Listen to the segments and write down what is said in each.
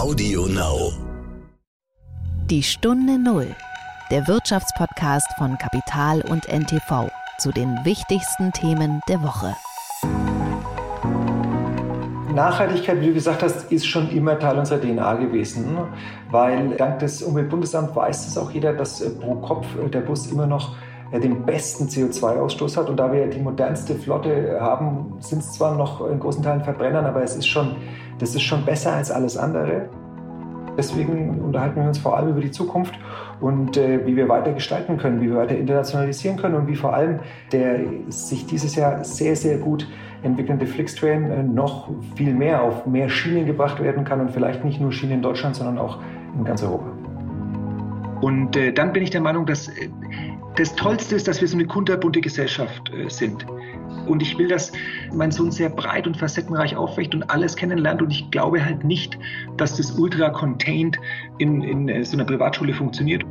Audio Now. Die Stunde Null, der Wirtschaftspodcast von Kapital und NTV zu den wichtigsten Themen der Woche. Nachhaltigkeit, wie du gesagt hast, ist schon immer Teil unserer DNA gewesen, weil dank des Umweltbundesamts weiß es auch jeder, dass pro Kopf der Bus immer noch den besten CO2-Ausstoß hat. Und da wir die modernste Flotte haben, sind es zwar noch in großen Teilen Verbrennern, aber es ist schon, das ist schon besser als alles andere. Deswegen unterhalten wir uns vor allem über die Zukunft und äh, wie wir weiter gestalten können, wie wir weiter internationalisieren können und wie vor allem der sich dieses Jahr sehr, sehr gut entwickelnde Flixtrain äh, noch viel mehr auf mehr Schienen gebracht werden kann und vielleicht nicht nur Schienen in Deutschland, sondern auch in ganz Europa. Und äh, dann bin ich der Meinung, dass äh, das Tollste ist, dass wir so eine kunterbunte Gesellschaft äh, sind. Und ich will, dass mein Sohn sehr breit und facettenreich aufwächt und alles kennenlernt. Und ich glaube halt nicht, dass das ultra contained in, in äh, so einer Privatschule funktioniert.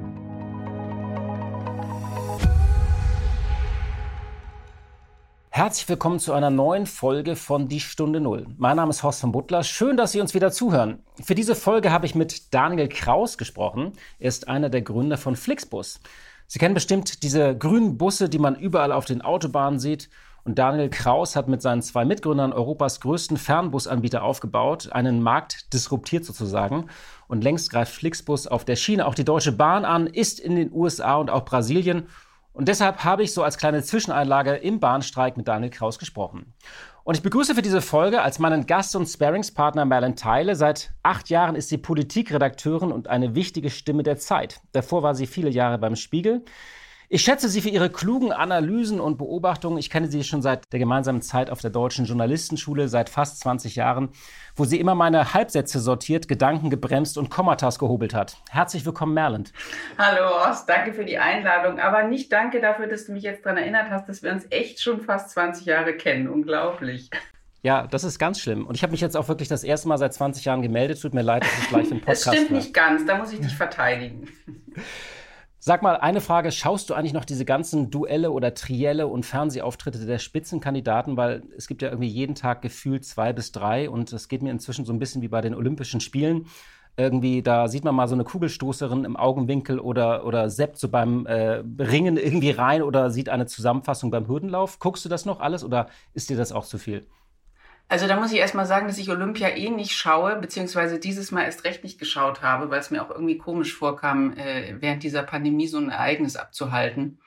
Herzlich willkommen zu einer neuen Folge von Die Stunde Null. Mein Name ist Horst von Butler. Schön, dass Sie uns wieder zuhören. Für diese Folge habe ich mit Daniel Kraus gesprochen. Er ist einer der Gründer von Flixbus. Sie kennen bestimmt diese grünen Busse, die man überall auf den Autobahnen sieht. Und Daniel Kraus hat mit seinen zwei Mitgründern Europas größten Fernbusanbieter aufgebaut, einen Markt disruptiert sozusagen. Und längst greift Flixbus auf der Schiene auch die Deutsche Bahn an, ist in den USA und auch Brasilien. Und deshalb habe ich so als kleine Zwischeneinlage im Bahnstreik mit Daniel Kraus gesprochen. Und ich begrüße für diese Folge als meinen Gast und Sparingspartner Merlin Teile. Seit acht Jahren ist sie Politikredakteurin und eine wichtige Stimme der Zeit. Davor war sie viele Jahre beim Spiegel. Ich schätze sie für ihre klugen Analysen und Beobachtungen. Ich kenne sie schon seit der gemeinsamen Zeit auf der Deutschen Journalistenschule, seit fast 20 Jahren, wo sie immer meine Halbsätze sortiert, Gedanken gebremst und Kommatas gehobelt hat. Herzlich willkommen, Merland. Hallo, Horst, danke für die Einladung. Aber nicht danke dafür, dass du mich jetzt daran erinnert hast, dass wir uns echt schon fast 20 Jahre kennen. Unglaublich. Ja, das ist ganz schlimm. Und ich habe mich jetzt auch wirklich das erste Mal seit 20 Jahren gemeldet. Tut mir leid, dass ich gleich den Podcast Das stimmt nicht ganz, da muss ich dich verteidigen. Sag mal, eine Frage, schaust du eigentlich noch diese ganzen Duelle oder Trielle und Fernsehauftritte der Spitzenkandidaten? Weil es gibt ja irgendwie jeden Tag gefühlt zwei bis drei und es geht mir inzwischen so ein bisschen wie bei den Olympischen Spielen. Irgendwie, da sieht man mal so eine Kugelstoßerin im Augenwinkel oder, oder seppt so beim äh, Ringen irgendwie rein oder sieht eine Zusammenfassung beim Hürdenlauf. Guckst du das noch alles oder ist dir das auch zu viel? Also da muss ich erstmal sagen, dass ich Olympia eh nicht schaue, beziehungsweise dieses Mal erst recht nicht geschaut habe, weil es mir auch irgendwie komisch vorkam, äh, während dieser Pandemie so ein Ereignis abzuhalten.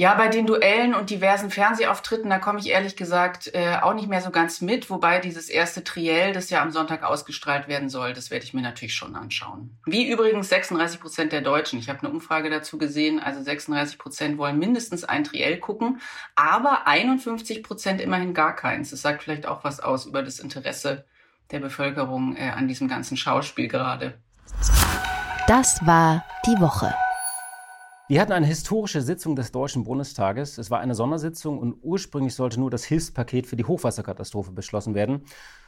Ja, bei den Duellen und diversen Fernsehauftritten, da komme ich ehrlich gesagt äh, auch nicht mehr so ganz mit. Wobei dieses erste Triell, das ja am Sonntag ausgestrahlt werden soll, das werde ich mir natürlich schon anschauen. Wie übrigens 36 Prozent der Deutschen. Ich habe eine Umfrage dazu gesehen. Also 36 Prozent wollen mindestens ein Triell gucken, aber 51 Prozent immerhin gar keins. Das sagt vielleicht auch was aus über das Interesse der Bevölkerung äh, an diesem ganzen Schauspiel gerade. Das war die Woche. Wir hatten eine historische Sitzung des Deutschen Bundestages. Es war eine Sondersitzung und ursprünglich sollte nur das Hilfspaket für die Hochwasserkatastrophe beschlossen werden.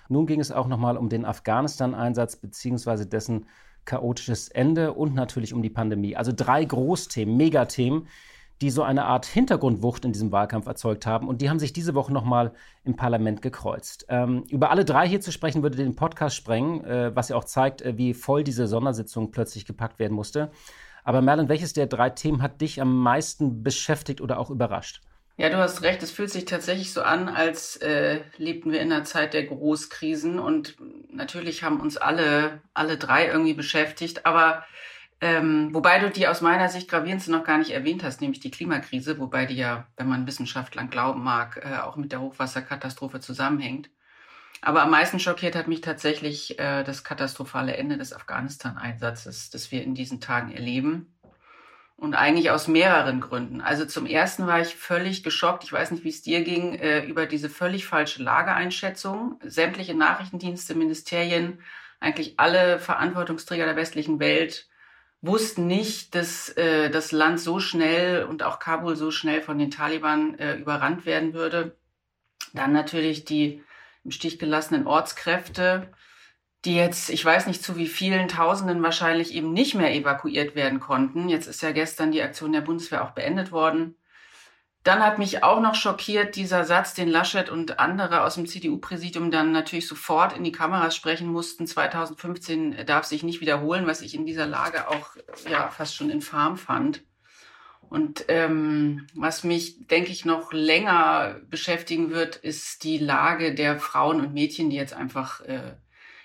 Nun ging es auch nochmal um den Afghanistan-Einsatz bzw. dessen chaotisches Ende und natürlich um die Pandemie. Also drei Großthemen, Megathemen, die so eine Art Hintergrundwucht in diesem Wahlkampf erzeugt haben. Und die haben sich diese Woche nochmal im Parlament gekreuzt. Ähm, über alle drei hier zu sprechen, würde den Podcast sprengen, äh, was ja auch zeigt, äh, wie voll diese Sondersitzung plötzlich gepackt werden musste. Aber Merlin, welches der drei Themen hat dich am meisten beschäftigt oder auch überrascht? Ja, du hast recht. Es fühlt sich tatsächlich so an, als äh, lebten wir in einer Zeit der Großkrisen und natürlich haben uns alle, alle drei irgendwie beschäftigt. Aber ähm, wobei du die aus meiner Sicht gravierendste noch gar nicht erwähnt hast, nämlich die Klimakrise, wobei die ja, wenn man Wissenschaftlern glauben mag, äh, auch mit der Hochwasserkatastrophe zusammenhängt. Aber am meisten schockiert hat mich tatsächlich äh, das katastrophale Ende des Afghanistan-Einsatzes, das wir in diesen Tagen erleben. Und eigentlich aus mehreren Gründen. Also zum ersten war ich völlig geschockt, ich weiß nicht, wie es dir ging, äh, über diese völlig falsche Lageeinschätzung. Sämtliche Nachrichtendienste, Ministerien, eigentlich alle Verantwortungsträger der westlichen Welt wussten nicht, dass äh, das Land so schnell und auch Kabul so schnell von den Taliban äh, überrannt werden würde. Dann natürlich die im Stich gelassenen Ortskräfte, die jetzt, ich weiß nicht zu wie vielen Tausenden wahrscheinlich eben nicht mehr evakuiert werden konnten. Jetzt ist ja gestern die Aktion der Bundeswehr auch beendet worden. Dann hat mich auch noch schockiert dieser Satz, den Laschet und andere aus dem CDU-Präsidium dann natürlich sofort in die Kameras sprechen mussten. 2015 darf sich nicht wiederholen, was ich in dieser Lage auch ja fast schon infam fand. Und ähm, was mich, denke ich, noch länger beschäftigen wird, ist die Lage der Frauen und Mädchen, die jetzt einfach äh,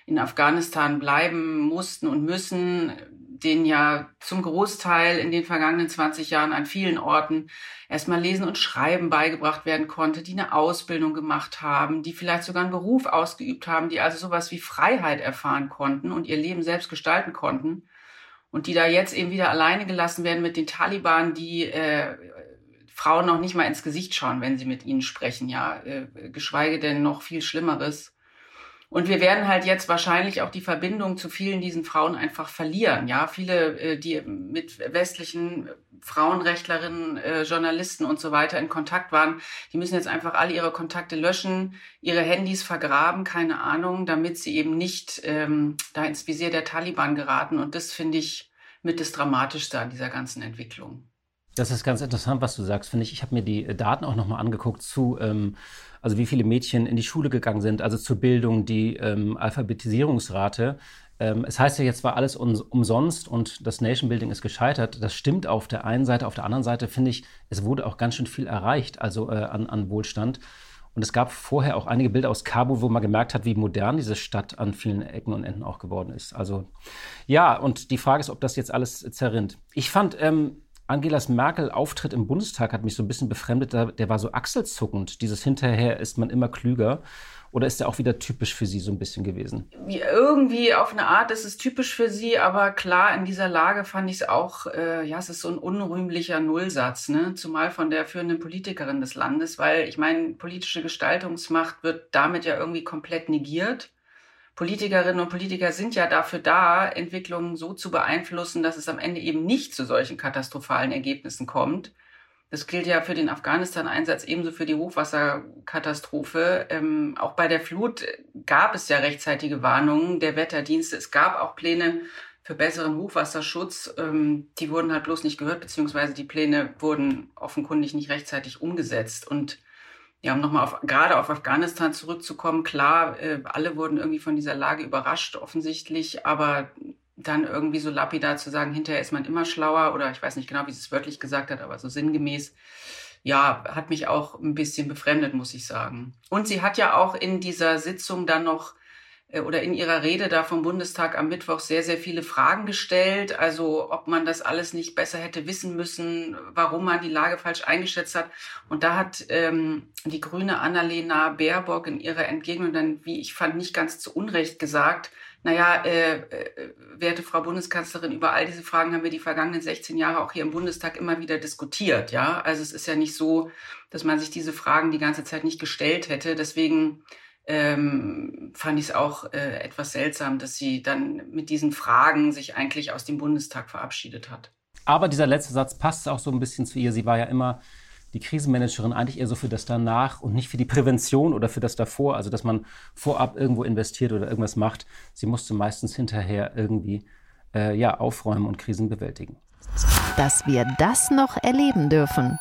in Afghanistan bleiben mussten und müssen, denen ja zum Großteil in den vergangenen 20 Jahren an vielen Orten erstmal Lesen und Schreiben beigebracht werden konnte, die eine Ausbildung gemacht haben, die vielleicht sogar einen Beruf ausgeübt haben, die also sowas wie Freiheit erfahren konnten und ihr Leben selbst gestalten konnten und die da jetzt eben wieder alleine gelassen werden mit den Taliban, die äh, Frauen noch nicht mal ins Gesicht schauen, wenn sie mit ihnen sprechen, ja, äh, geschweige denn noch viel Schlimmeres. Und wir werden halt jetzt wahrscheinlich auch die Verbindung zu vielen diesen Frauen einfach verlieren. Ja, viele, äh, die mit westlichen Frauenrechtlerinnen, äh, Journalisten und so weiter in Kontakt waren, die müssen jetzt einfach alle ihre Kontakte löschen, ihre Handys vergraben, keine Ahnung, damit sie eben nicht ähm, da ins Visier der Taliban geraten. Und das finde ich mit das Dramatischste an dieser ganzen Entwicklung. Das ist ganz interessant, was du sagst, finde ich. Ich habe mir die Daten auch nochmal angeguckt zu ähm, also wie viele Mädchen in die Schule gegangen sind, also zur Bildung, die ähm, Alphabetisierungsrate. Ähm, es heißt ja jetzt war alles um, umsonst und das Nation Building ist gescheitert. Das stimmt auf der einen Seite. Auf der anderen Seite finde ich, es wurde auch ganz schön viel erreicht, also äh, an, an Wohlstand. Und es gab vorher auch einige Bilder aus Kabul, wo man gemerkt hat, wie modern diese Stadt an vielen Ecken und Enden auch geworden ist. Also ja, und die Frage ist, ob das jetzt alles zerrinnt. Ich fand ähm, Angelas Merkel Auftritt im Bundestag hat mich so ein bisschen befremdet. Der war so achselzuckend. Dieses hinterher ist man immer klüger. Oder ist der auch wieder typisch für Sie so ein bisschen gewesen? Irgendwie auf eine Art ist es typisch für Sie, aber klar, in dieser Lage fand ich es auch, äh, ja, es ist so ein unrühmlicher Nullsatz, ne? Zumal von der führenden Politikerin des Landes, weil ich meine, politische Gestaltungsmacht wird damit ja irgendwie komplett negiert. Politikerinnen und Politiker sind ja dafür da, Entwicklungen so zu beeinflussen, dass es am Ende eben nicht zu solchen katastrophalen Ergebnissen kommt. Das gilt ja für den Afghanistan-Einsatz ebenso für die Hochwasserkatastrophe. Ähm, auch bei der Flut gab es ja rechtzeitige Warnungen der Wetterdienste. Es gab auch Pläne für besseren Hochwasserschutz. Ähm, die wurden halt bloß nicht gehört, beziehungsweise die Pläne wurden offenkundig nicht rechtzeitig umgesetzt. Und ja, um nochmal auf, gerade auf Afghanistan zurückzukommen, klar, äh, alle wurden irgendwie von dieser Lage überrascht, offensichtlich, aber dann irgendwie so lapidar zu sagen, hinterher ist man immer schlauer oder ich weiß nicht genau, wie sie es wörtlich gesagt hat, aber so sinngemäß, ja, hat mich auch ein bisschen befremdet, muss ich sagen. Und sie hat ja auch in dieser Sitzung dann noch oder in ihrer Rede da vom Bundestag am Mittwoch sehr, sehr viele Fragen gestellt. Also ob man das alles nicht besser hätte wissen müssen, warum man die Lage falsch eingeschätzt hat. Und da hat ähm, die grüne Annalena Baerbock in ihrer Entgegnung dann, wie ich fand, nicht ganz zu Unrecht gesagt, naja, äh, äh, werte Frau Bundeskanzlerin, über all diese Fragen haben wir die vergangenen 16 Jahre auch hier im Bundestag immer wieder diskutiert. Ja, also es ist ja nicht so, dass man sich diese Fragen die ganze Zeit nicht gestellt hätte. Deswegen ähm, fand ich es auch äh, etwas seltsam, dass sie dann mit diesen Fragen sich eigentlich aus dem Bundestag verabschiedet hat. Aber dieser letzte Satz passt auch so ein bisschen zu ihr. Sie war ja immer die Krisenmanagerin eigentlich eher so für das danach und nicht für die Prävention oder für das davor, also dass man vorab irgendwo investiert oder irgendwas macht. Sie musste meistens hinterher irgendwie äh, ja, aufräumen und Krisen bewältigen. Dass wir das noch erleben dürfen.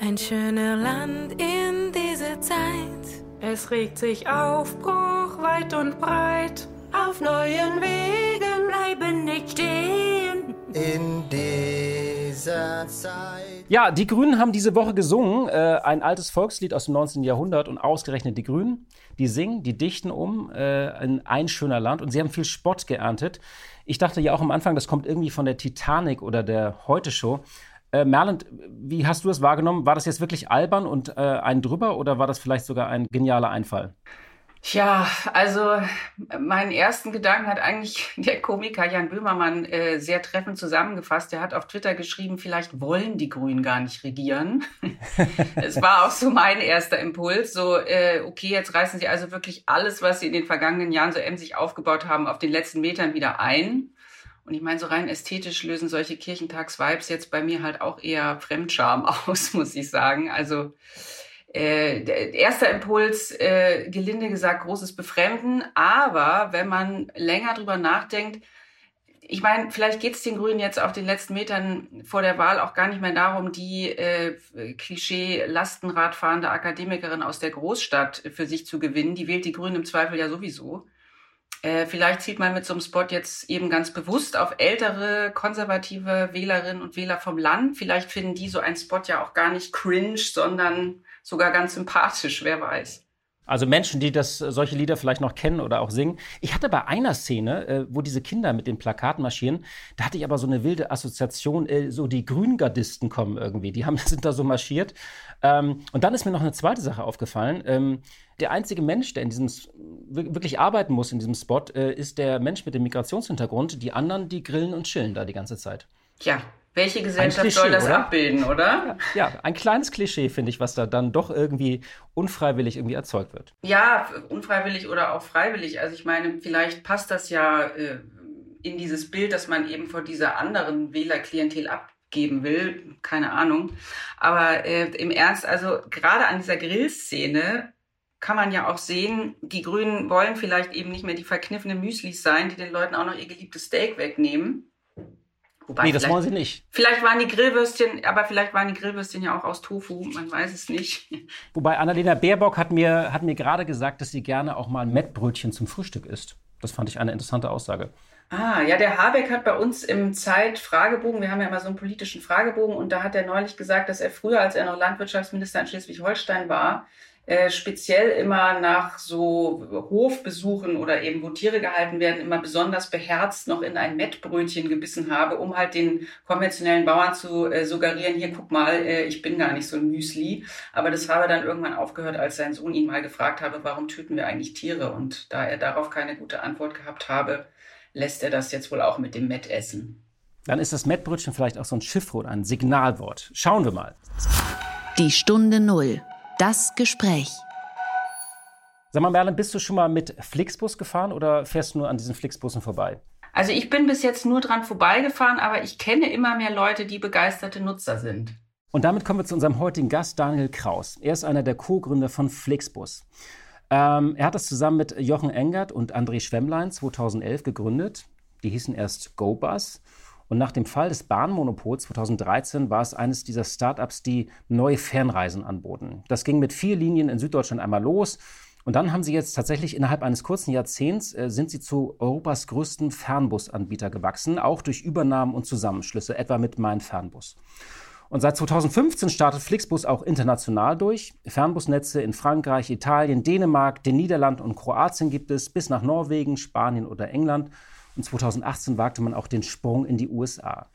Ein schöner Land in dieser Zeit. Es regt sich Aufbruch weit und breit. Auf neuen Wegen bleiben nicht stehen. In dieser Zeit. Ja, die Grünen haben diese Woche gesungen, äh, ein altes Volkslied aus dem 19. Jahrhundert und ausgerechnet die Grünen, die singen, die dichten um äh, in ein schöner Land und sie haben viel Spott geerntet. Ich dachte ja auch am Anfang, das kommt irgendwie von der Titanic oder der Heute-Show. Äh, Merland, wie hast du das wahrgenommen? War das jetzt wirklich albern und äh, ein drüber oder war das vielleicht sogar ein genialer Einfall? Tja, also meinen ersten Gedanken hat eigentlich der Komiker Jan Böhmermann äh, sehr treffend zusammengefasst. Er hat auf Twitter geschrieben, vielleicht wollen die Grünen gar nicht regieren. Es war auch so mein erster Impuls. So, äh, okay, jetzt reißen sie also wirklich alles, was sie in den vergangenen Jahren so emsig aufgebaut haben, auf den letzten Metern wieder ein. Und ich meine, so rein ästhetisch lösen solche Kirchentags-Vibes jetzt bei mir halt auch eher Fremdscham aus, muss ich sagen. Also äh, erster Impuls, äh, gelinde gesagt, großes Befremden. Aber wenn man länger drüber nachdenkt, ich meine, vielleicht geht es den Grünen jetzt auf den letzten Metern vor der Wahl auch gar nicht mehr darum, die äh, Klischee-Lastenradfahrende Akademikerin aus der Großstadt für sich zu gewinnen. Die wählt die Grünen im Zweifel ja sowieso. Äh, vielleicht zieht man mit so einem Spot jetzt eben ganz bewusst auf ältere, konservative Wählerinnen und Wähler vom Land. Vielleicht finden die so einen Spot ja auch gar nicht cringe, sondern sogar ganz sympathisch, wer weiß. Also Menschen, die das, solche Lieder vielleicht noch kennen oder auch singen. Ich hatte bei einer Szene, äh, wo diese Kinder mit den Plakaten marschieren, da hatte ich aber so eine wilde Assoziation, äh, so die Grüngardisten kommen irgendwie, die haben, sind da so marschiert. Ähm, und dann ist mir noch eine zweite Sache aufgefallen. Ähm, der einzige Mensch, der in diesem wirklich arbeiten muss in diesem Spot, äh, ist der Mensch mit dem Migrationshintergrund. Die anderen, die grillen und chillen da die ganze Zeit. Ja, welche Gesellschaft Klischee, soll das oder? abbilden, oder? Ja, ja, ein kleines Klischee, finde ich, was da dann doch irgendwie unfreiwillig irgendwie erzeugt wird. Ja, unfreiwillig oder auch freiwillig. Also ich meine, vielleicht passt das ja äh, in dieses Bild, dass man eben vor dieser anderen Wählerklientel abgeben will. Keine Ahnung. Aber äh, im Ernst, also gerade an dieser Grillszene kann man ja auch sehen, die Grünen wollen vielleicht eben nicht mehr die verkniffenen Müslis sein, die den Leuten auch noch ihr geliebtes Steak wegnehmen Wobei nee, das wollen sie nicht. Vielleicht waren die Grillwürstchen, aber vielleicht waren die Grillwürstchen ja auch aus Tofu, man weiß es nicht. Wobei Annalena Baerbock hat mir, hat mir gerade gesagt, dass sie gerne auch mal Mettbrötchen zum Frühstück isst. Das fand ich eine interessante Aussage. Ah, ja, der Habeck hat bei uns im Zeit-Fragebogen, wir haben ja immer so einen politischen Fragebogen, und da hat er neulich gesagt, dass er früher, als er noch Landwirtschaftsminister in Schleswig-Holstein war, äh, speziell immer nach so Hofbesuchen oder eben wo Tiere gehalten werden, immer besonders beherzt noch in ein Mettbrötchen gebissen habe, um halt den konventionellen Bauern zu äh, suggerieren, hier guck mal, äh, ich bin gar nicht so ein Müsli. Aber das habe dann irgendwann aufgehört, als sein Sohn ihn mal gefragt habe, warum töten wir eigentlich Tiere? Und da er darauf keine gute Antwort gehabt habe, lässt er das jetzt wohl auch mit dem Mett essen. Dann ist das Mettbrötchen vielleicht auch so ein Schiffwort, ein Signalwort. Schauen wir mal. Die Stunde Null das Gespräch. Sag mal, Merlin, bist du schon mal mit Flixbus gefahren oder fährst du nur an diesen Flixbussen vorbei? Also ich bin bis jetzt nur dran vorbeigefahren, aber ich kenne immer mehr Leute, die begeisterte Nutzer sind. Und damit kommen wir zu unserem heutigen Gast, Daniel Kraus. Er ist einer der Co-Gründer von Flixbus. Ähm, er hat das zusammen mit Jochen Engert und André Schwemmlein 2011 gegründet. Die hießen erst GoBus und nach dem Fall des Bahnmonopols 2013 war es eines dieser Startups, die neue Fernreisen anboten. Das ging mit vier Linien in Süddeutschland einmal los. Und dann haben sie jetzt tatsächlich innerhalb eines kurzen Jahrzehnts äh, sind sie zu Europas größten Fernbusanbieter gewachsen, auch durch Übernahmen und Zusammenschlüsse, etwa mit Mein Fernbus. Und seit 2015 startet Flixbus auch international durch. Fernbusnetze in Frankreich, Italien, Dänemark, den Niederlanden und Kroatien gibt es bis nach Norwegen, Spanien oder England. Und 2018 wagte man auch den Sprung in die USA.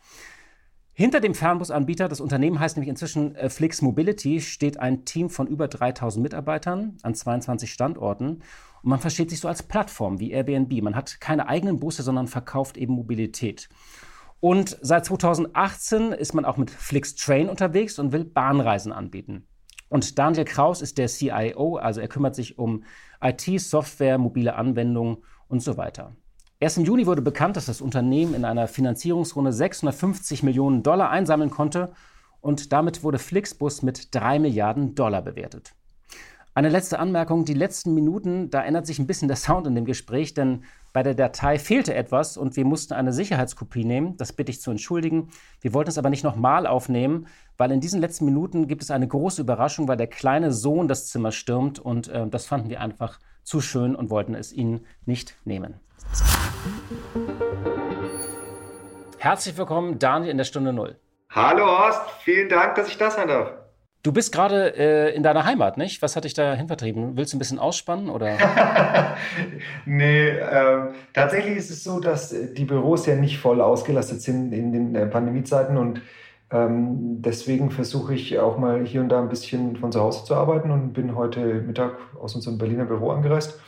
Hinter dem Fernbusanbieter, das Unternehmen heißt nämlich inzwischen äh, Flix Mobility, steht ein Team von über 3000 Mitarbeitern an 22 Standorten. Und man versteht sich so als Plattform wie Airbnb. Man hat keine eigenen Busse, sondern verkauft eben Mobilität. Und seit 2018 ist man auch mit Flix Train unterwegs und will Bahnreisen anbieten. Und Daniel Kraus ist der CIO, also er kümmert sich um IT, Software, mobile Anwendungen und so weiter. Erst im Juni wurde bekannt, dass das Unternehmen in einer Finanzierungsrunde 650 Millionen Dollar einsammeln konnte und damit wurde Flixbus mit 3 Milliarden Dollar bewertet. Eine letzte Anmerkung, die letzten Minuten, da ändert sich ein bisschen der Sound in dem Gespräch, denn bei der Datei fehlte etwas und wir mussten eine Sicherheitskopie nehmen. Das bitte ich zu entschuldigen. Wir wollten es aber nicht nochmal aufnehmen, weil in diesen letzten Minuten gibt es eine große Überraschung, weil der kleine Sohn das Zimmer stürmt und äh, das fanden wir einfach zu schön und wollten es Ihnen nicht nehmen. Herzlich willkommen, Daniel, in der Stunde Null. Hallo Horst, vielen Dank, dass ich da sein darf. Du bist gerade äh, in deiner Heimat, nicht? Was hat dich da hinvertrieben? Willst du ein bisschen ausspannen oder? nee, äh, tatsächlich ist es so, dass die Büros ja nicht voll ausgelastet sind in den äh, Pandemiezeiten und ähm, deswegen versuche ich auch mal hier und da ein bisschen von zu Hause zu arbeiten und bin heute Mittag aus unserem Berliner Büro angereist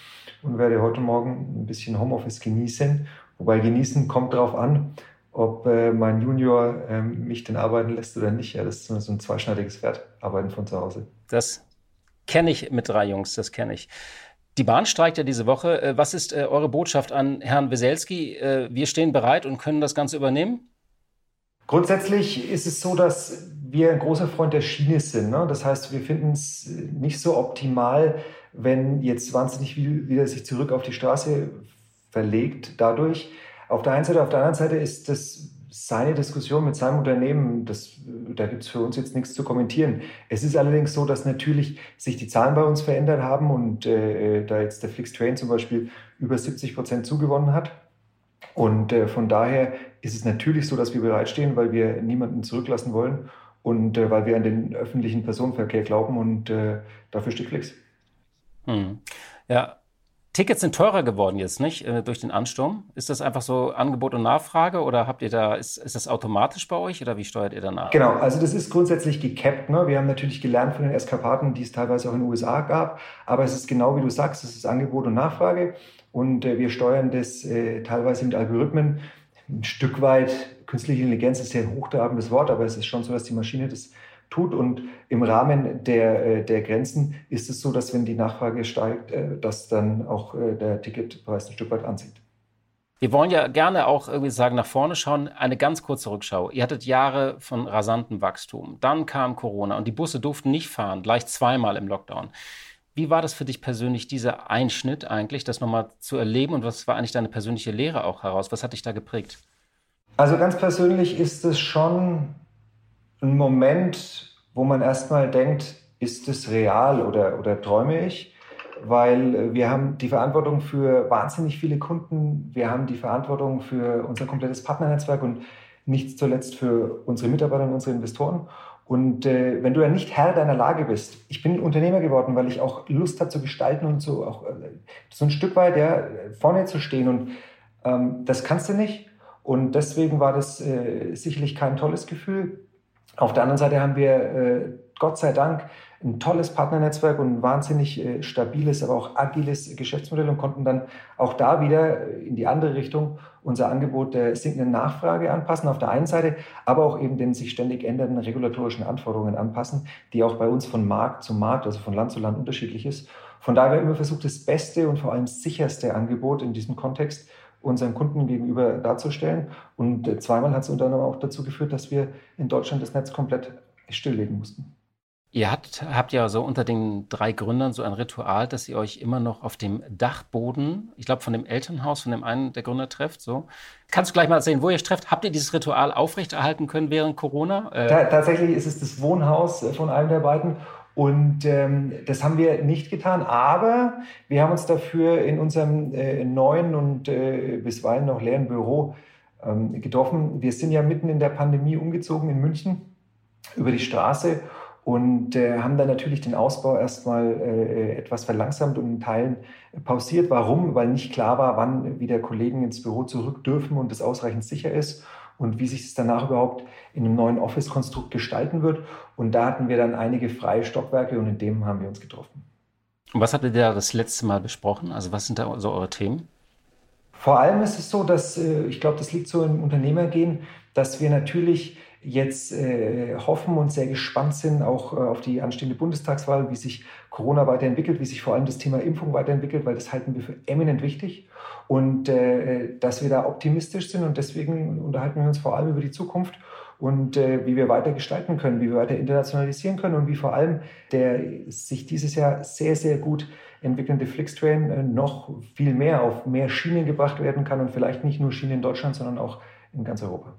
und werde heute Morgen ein bisschen Homeoffice genießen. Wobei genießen kommt darauf an, ob äh, mein Junior äh, mich denn arbeiten lässt oder nicht. Ja, das ist so ein zweischneidiges Pferd, arbeiten von zu Hause. Das kenne ich mit drei Jungs, das kenne ich. Die Bahn streikt ja diese Woche. Äh, was ist äh, eure Botschaft an Herrn Weselski? Äh, wir stehen bereit und können das Ganze übernehmen? Grundsätzlich ist es so, dass wir ein großer Freund der Schiene sind. Ne? Das heißt, wir finden es nicht so optimal, wenn jetzt wahnsinnig viel wieder sich zurück auf die Straße verlegt dadurch. Auf der einen Seite, auf der anderen Seite ist das seine Diskussion mit seinem Unternehmen, das, da gibt es für uns jetzt nichts zu kommentieren. Es ist allerdings so, dass natürlich sich die Zahlen bei uns verändert haben und äh, da jetzt der Flixtrain zum Beispiel über 70 Prozent zugewonnen hat. Und äh, von daher ist es natürlich so, dass wir bereitstehen, weil wir niemanden zurücklassen wollen und äh, weil wir an den öffentlichen Personenverkehr glauben und äh, dafür steht Flix. Hm. Ja, Tickets sind teurer geworden jetzt, nicht? Äh, durch den Ansturm. Ist das einfach so Angebot und Nachfrage oder habt ihr da, ist, ist das automatisch bei euch oder wie steuert ihr danach? Genau, also das ist grundsätzlich gecapped. Ne? Wir haben natürlich gelernt von den Eskapaden, die es teilweise auch in den USA gab, aber es ist genau wie du sagst, es ist Angebot und Nachfrage und äh, wir steuern das äh, teilweise mit Algorithmen. Ein Stück weit, künstliche Intelligenz ist ja ein hochtrabendes Wort, aber es ist schon so, dass die Maschine das tut. Und im Rahmen der, äh, der Grenzen ist es so, dass wenn die Nachfrage steigt, äh, dass dann auch äh, der Ticketpreis ein Stück weit anzieht. Wir wollen ja gerne auch irgendwie sagen, nach vorne schauen. Eine ganz kurze Rückschau. Ihr hattet Jahre von rasantem Wachstum. Dann kam Corona und die Busse durften nicht fahren, gleich zweimal im Lockdown. Wie war das für dich persönlich, dieser Einschnitt eigentlich, das nochmal zu erleben? Und was war eigentlich deine persönliche Lehre auch heraus? Was hat dich da geprägt? Also ganz persönlich ist es schon ein Moment, wo man erstmal denkt, ist es real oder, oder träume ich? Weil wir haben die Verantwortung für wahnsinnig viele Kunden, wir haben die Verantwortung für unser komplettes Partnernetzwerk und nicht zuletzt für unsere Mitarbeiter und unsere Investoren. Und äh, wenn du ja nicht Herr deiner Lage bist, ich bin Unternehmer geworden, weil ich auch Lust habe zu gestalten und so auch äh, so ein Stück weit ja, vorne zu stehen. Und ähm, das kannst du nicht. Und deswegen war das äh, sicherlich kein tolles Gefühl. Auf der anderen Seite haben wir äh, Gott sei Dank ein tolles Partnernetzwerk und ein wahnsinnig äh, stabiles, aber auch agiles Geschäftsmodell und konnten dann auch da wieder in die andere Richtung unser Angebot der sinkenden Nachfrage anpassen auf der einen Seite, aber auch eben den sich ständig ändernden regulatorischen Anforderungen anpassen, die auch bei uns von Markt zu Markt, also von Land zu Land unterschiedlich ist. Von daher immer versucht, das beste und vor allem sicherste Angebot in diesem Kontext unseren Kunden gegenüber darzustellen. Und äh, zweimal hat es unter anderem auch dazu geführt, dass wir in Deutschland das Netz komplett stilllegen mussten. Ihr habt, habt ja so unter den drei Gründern so ein Ritual, dass ihr euch immer noch auf dem Dachboden, ich glaube von dem Elternhaus von dem einen der Gründer trefft. So. Kannst du gleich mal erzählen, wo ihr euch trefft? Habt ihr dieses Ritual aufrechterhalten können während Corona? Äh tatsächlich ist es das Wohnhaus von einem der beiden. Und ähm, das haben wir nicht getan, aber wir haben uns dafür in unserem äh, neuen und äh, bisweilen noch leeren Büro ähm, getroffen. Wir sind ja mitten in der Pandemie umgezogen in München über die Straße und äh, haben dann natürlich den Ausbau erstmal äh, etwas verlangsamt und in Teilen pausiert. Warum? Weil nicht klar war, wann wieder Kollegen ins Büro zurück dürfen und es ausreichend sicher ist und wie sich es danach überhaupt in einem neuen Office-Konstrukt gestalten wird. Und da hatten wir dann einige freie Stockwerke und in dem haben wir uns getroffen. Und was habt ihr da das letzte Mal besprochen? Also was sind da so eure Themen? Vor allem ist es so, dass äh, ich glaube, das liegt so im Unternehmergehen, dass wir natürlich jetzt äh, hoffen und sehr gespannt sind auch äh, auf die anstehende Bundestagswahl, wie sich Corona weiterentwickelt, wie sich vor allem das Thema Impfung weiterentwickelt, weil das halten wir für eminent wichtig und äh, dass wir da optimistisch sind und deswegen unterhalten wir uns vor allem über die Zukunft und äh, wie wir weiter gestalten können, wie wir weiter internationalisieren können und wie vor allem der sich dieses Jahr sehr, sehr gut entwickelnde Flixtrain äh, noch viel mehr auf mehr Schienen gebracht werden kann und vielleicht nicht nur Schienen in Deutschland, sondern auch in ganz Europa.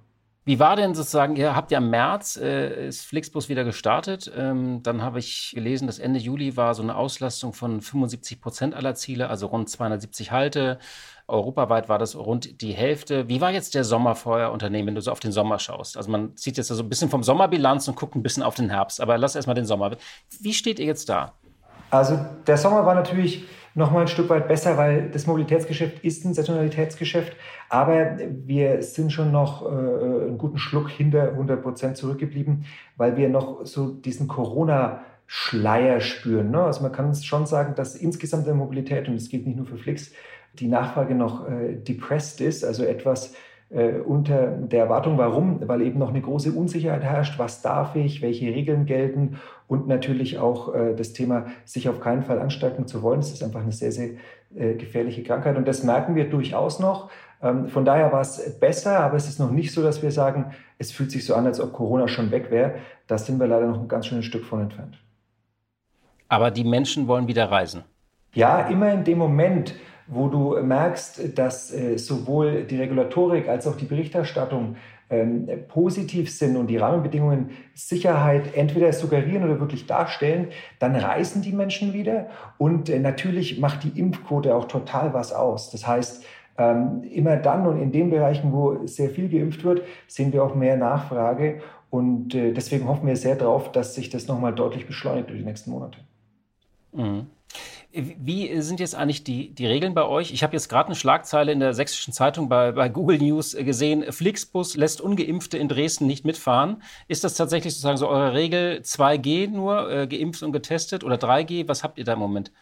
Wie war denn sozusagen, ihr habt ja im März, äh, ist Flixbus wieder gestartet. Ähm, dann habe ich gelesen, dass Ende Juli war so eine Auslastung von 75 Prozent aller Ziele, also rund 270 Halte. Europaweit war das rund die Hälfte. Wie war jetzt der Sommer für euer Unternehmen, wenn du so auf den Sommer schaust? Also man sieht jetzt so ein bisschen vom Sommerbilanz und guckt ein bisschen auf den Herbst. Aber lass erstmal den Sommer. Wie steht ihr jetzt da? Also der Sommer war natürlich noch mal ein Stück weit besser, weil das Mobilitätsgeschäft ist ein Saisonalitätsgeschäft, aber wir sind schon noch äh, einen guten Schluck hinter 100 Prozent zurückgeblieben, weil wir noch so diesen Corona Schleier spüren. Ne? Also man kann schon sagen, dass insgesamt der Mobilität, und das gilt nicht nur für Flix, die Nachfrage noch äh, depressed ist, also etwas äh, unter der Erwartung. Warum? Weil eben noch eine große Unsicherheit herrscht. Was darf ich? Welche Regeln gelten? Und natürlich auch äh, das Thema, sich auf keinen Fall anstecken zu wollen. Das ist einfach eine sehr, sehr äh, gefährliche Krankheit. Und das merken wir durchaus noch. Ähm, von daher war es besser, aber es ist noch nicht so, dass wir sagen, es fühlt sich so an, als ob Corona schon weg wäre. Da sind wir leider noch ein ganz schönes Stück von entfernt. Aber die Menschen wollen wieder reisen. Ja, immer in dem Moment, wo du merkst, dass äh, sowohl die Regulatorik als auch die Berichterstattung ähm, positiv sind und die Rahmenbedingungen Sicherheit entweder suggerieren oder wirklich darstellen, dann reisen die Menschen wieder. Und äh, natürlich macht die Impfquote auch total was aus. Das heißt, ähm, immer dann und in den Bereichen, wo sehr viel geimpft wird, sehen wir auch mehr Nachfrage. Und äh, deswegen hoffen wir sehr darauf, dass sich das nochmal deutlich beschleunigt durch die nächsten Monate. Mhm. Wie sind jetzt eigentlich die, die Regeln bei euch? Ich habe jetzt gerade eine Schlagzeile in der Sächsischen Zeitung bei, bei Google News gesehen. Flixbus lässt Ungeimpfte in Dresden nicht mitfahren. Ist das tatsächlich sozusagen so eure Regel 2G nur, äh, geimpft und getestet oder 3G? Was habt ihr da im Moment?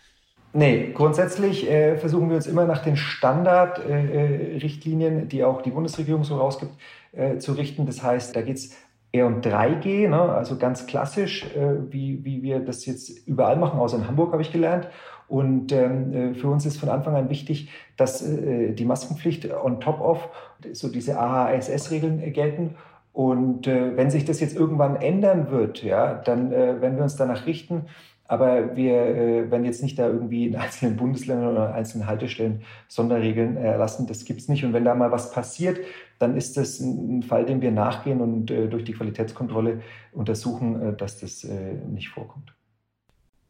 Nee, grundsätzlich äh, versuchen wir uns immer nach den Standardrichtlinien, äh, die auch die Bundesregierung so rausgibt, äh, zu richten. Das heißt, da geht es eher um 3G, ne? also ganz klassisch, äh, wie, wie wir das jetzt überall machen, außer in Hamburg habe ich gelernt. Und ähm, äh, für uns ist von Anfang an wichtig, dass äh, die Maskenpflicht on top of so diese AHSS-Regeln gelten. Und äh, wenn sich das jetzt irgendwann ändern wird, ja, dann äh, werden wir uns danach richten. Aber wir äh, werden jetzt nicht da irgendwie in einzelnen Bundesländern oder einzelnen Haltestellen Sonderregeln erlassen. Das gibt es nicht. Und wenn da mal was passiert, dann ist das ein Fall, dem wir nachgehen und äh, durch die Qualitätskontrolle untersuchen, äh, dass das äh, nicht vorkommt.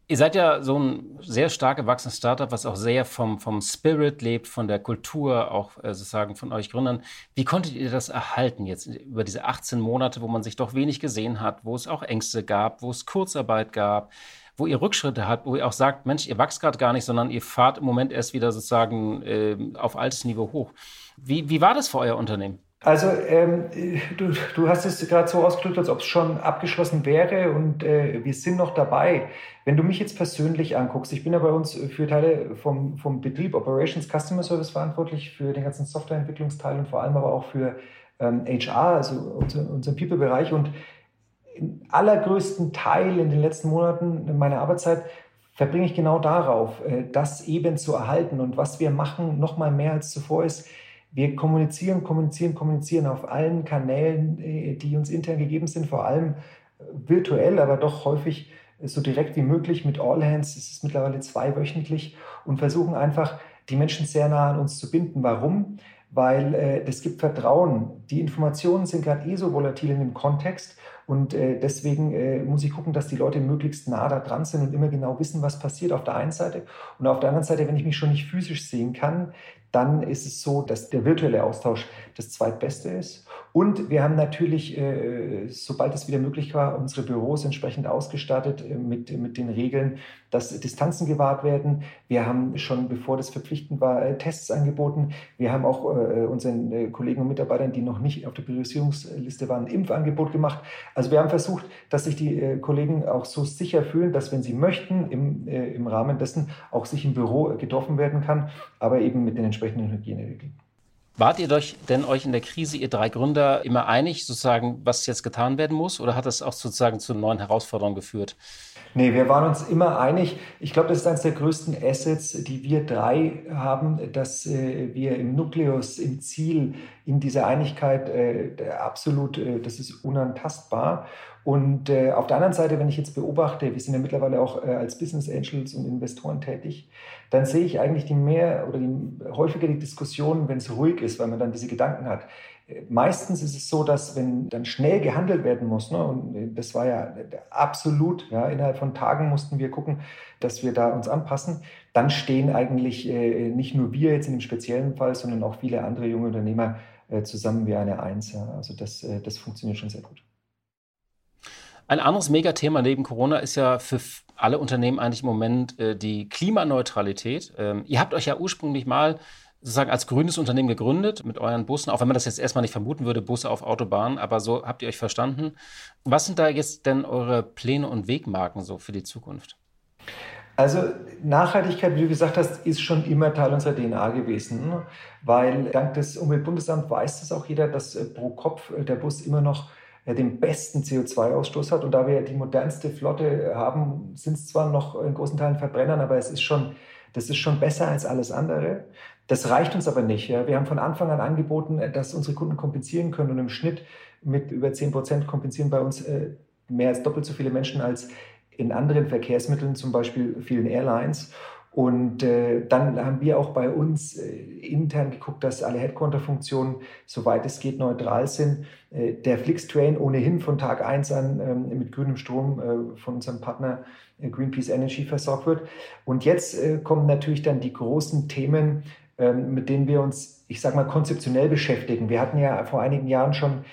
Ihr seid ja so ein sehr stark gewachsenes Startup, was auch sehr vom, vom Spirit lebt, von der Kultur, auch äh, sozusagen von euch Gründern. Wie konntet ihr das erhalten jetzt über diese 18 Monate, wo man sich doch wenig gesehen hat, wo es auch Ängste gab, wo es Kurzarbeit gab? wo ihr Rückschritte habt, wo ihr auch sagt, Mensch, ihr wachst gerade gar nicht, sondern ihr fahrt im Moment erst wieder sozusagen äh, auf altes Niveau hoch. Wie, wie war das für euer Unternehmen? Also ähm, du, du hast es gerade so ausgedrückt, als ob es schon abgeschlossen wäre und äh, wir sind noch dabei. Wenn du mich jetzt persönlich anguckst, ich bin ja bei uns für Teile vom, vom Betrieb Operations Customer Service verantwortlich, für den ganzen Softwareentwicklungsteil und vor allem aber auch für ähm, HR, also unser, unseren People-Bereich. Und im allergrößten Teil in den letzten Monaten meiner Arbeitszeit verbringe ich genau darauf, äh, das eben zu erhalten. Und was wir machen, noch mal mehr als zuvor ist, wir kommunizieren, kommunizieren, kommunizieren auf allen Kanälen, äh, die uns intern gegeben sind, vor allem äh, virtuell, aber doch häufig so direkt wie möglich mit All Hands. Es ist mittlerweile zweiwöchentlich und versuchen einfach, die Menschen sehr nah an uns zu binden. Warum? Weil äh, es gibt Vertrauen. Die Informationen sind gerade eh so volatil in dem Kontext und äh, deswegen äh, muss ich gucken, dass die Leute möglichst nah da dran sind und immer genau wissen, was passiert auf der einen Seite. Und auf der anderen Seite, wenn ich mich schon nicht physisch sehen kann, dann ist es so, dass der virtuelle Austausch das zweitbeste ist. Und wir haben natürlich, äh, sobald es wieder möglich war, unsere Büros entsprechend ausgestattet äh, mit, mit den Regeln, dass Distanzen gewahrt werden. Wir haben schon, bevor das verpflichtend war, äh, Tests angeboten. Wir haben auch unseren Kollegen und Mitarbeitern, die noch nicht auf der Priorisierungsliste waren, ein Impfangebot gemacht. Also wir haben versucht, dass sich die Kollegen auch so sicher fühlen, dass wenn sie möchten, im, im Rahmen dessen auch sich im Büro getroffen werden kann, aber eben mit den entsprechenden Hygieneregeln. Wart ihr euch denn euch in der Krise, ihr drei Gründer, immer einig, sozusagen, was jetzt getan werden muss? Oder hat das auch sozusagen zu neuen Herausforderungen geführt? Nee, wir waren uns immer einig. Ich glaube, das ist eines der größten Assets, die wir drei haben, dass äh, wir im Nukleus, im Ziel, in dieser Einigkeit äh, absolut, äh, das ist unantastbar. Und äh, auf der anderen Seite, wenn ich jetzt beobachte, wir sind ja mittlerweile auch äh, als Business Angels und Investoren tätig, dann sehe ich eigentlich die mehr oder die häufiger die Diskussion, wenn es ruhig ist, weil man dann diese Gedanken hat. Meistens ist es so, dass wenn dann schnell gehandelt werden muss, ne, und das war ja absolut, ja, innerhalb von Tagen mussten wir gucken, dass wir da uns anpassen, dann stehen eigentlich äh, nicht nur wir jetzt in dem speziellen Fall, sondern auch viele andere junge Unternehmer äh, zusammen wie eine Eins. Ja. Also das, äh, das funktioniert schon sehr gut. Ein anderes Megathema neben Corona ist ja für alle Unternehmen eigentlich im Moment äh, die Klimaneutralität. Ähm, ihr habt euch ja ursprünglich mal sozusagen als grünes Unternehmen gegründet mit euren Bussen, auch wenn man das jetzt erstmal nicht vermuten würde, Busse auf Autobahnen, aber so habt ihr euch verstanden. Was sind da jetzt denn eure Pläne und Wegmarken so für die Zukunft? Also Nachhaltigkeit, wie du gesagt hast, ist schon immer Teil unserer DNA gewesen, weil dank des Umweltbundesamts weiß das auch jeder, dass äh, pro Kopf äh, der Bus immer noch den besten CO2-Ausstoß hat. Und da wir die modernste Flotte haben, sind es zwar noch in großen Teilen Verbrennern, aber es ist schon, das ist schon besser als alles andere. Das reicht uns aber nicht. Ja. Wir haben von Anfang an angeboten, dass unsere Kunden kompensieren können und im Schnitt mit über 10 Prozent kompensieren bei uns äh, mehr als doppelt so viele Menschen als in anderen Verkehrsmitteln, zum Beispiel vielen Airlines. Und äh, dann haben wir auch bei uns äh, intern geguckt, dass alle Headquarter-Funktionen, soweit es geht, neutral sind. Äh, der Flixtrain ohnehin von Tag 1 an ähm, mit grünem Strom äh, von unserem Partner äh, Greenpeace Energy versorgt wird. Und jetzt äh, kommen natürlich dann die großen Themen, ähm, mit denen wir uns, ich sage mal, konzeptionell beschäftigen. Wir hatten ja vor einigen Jahren schon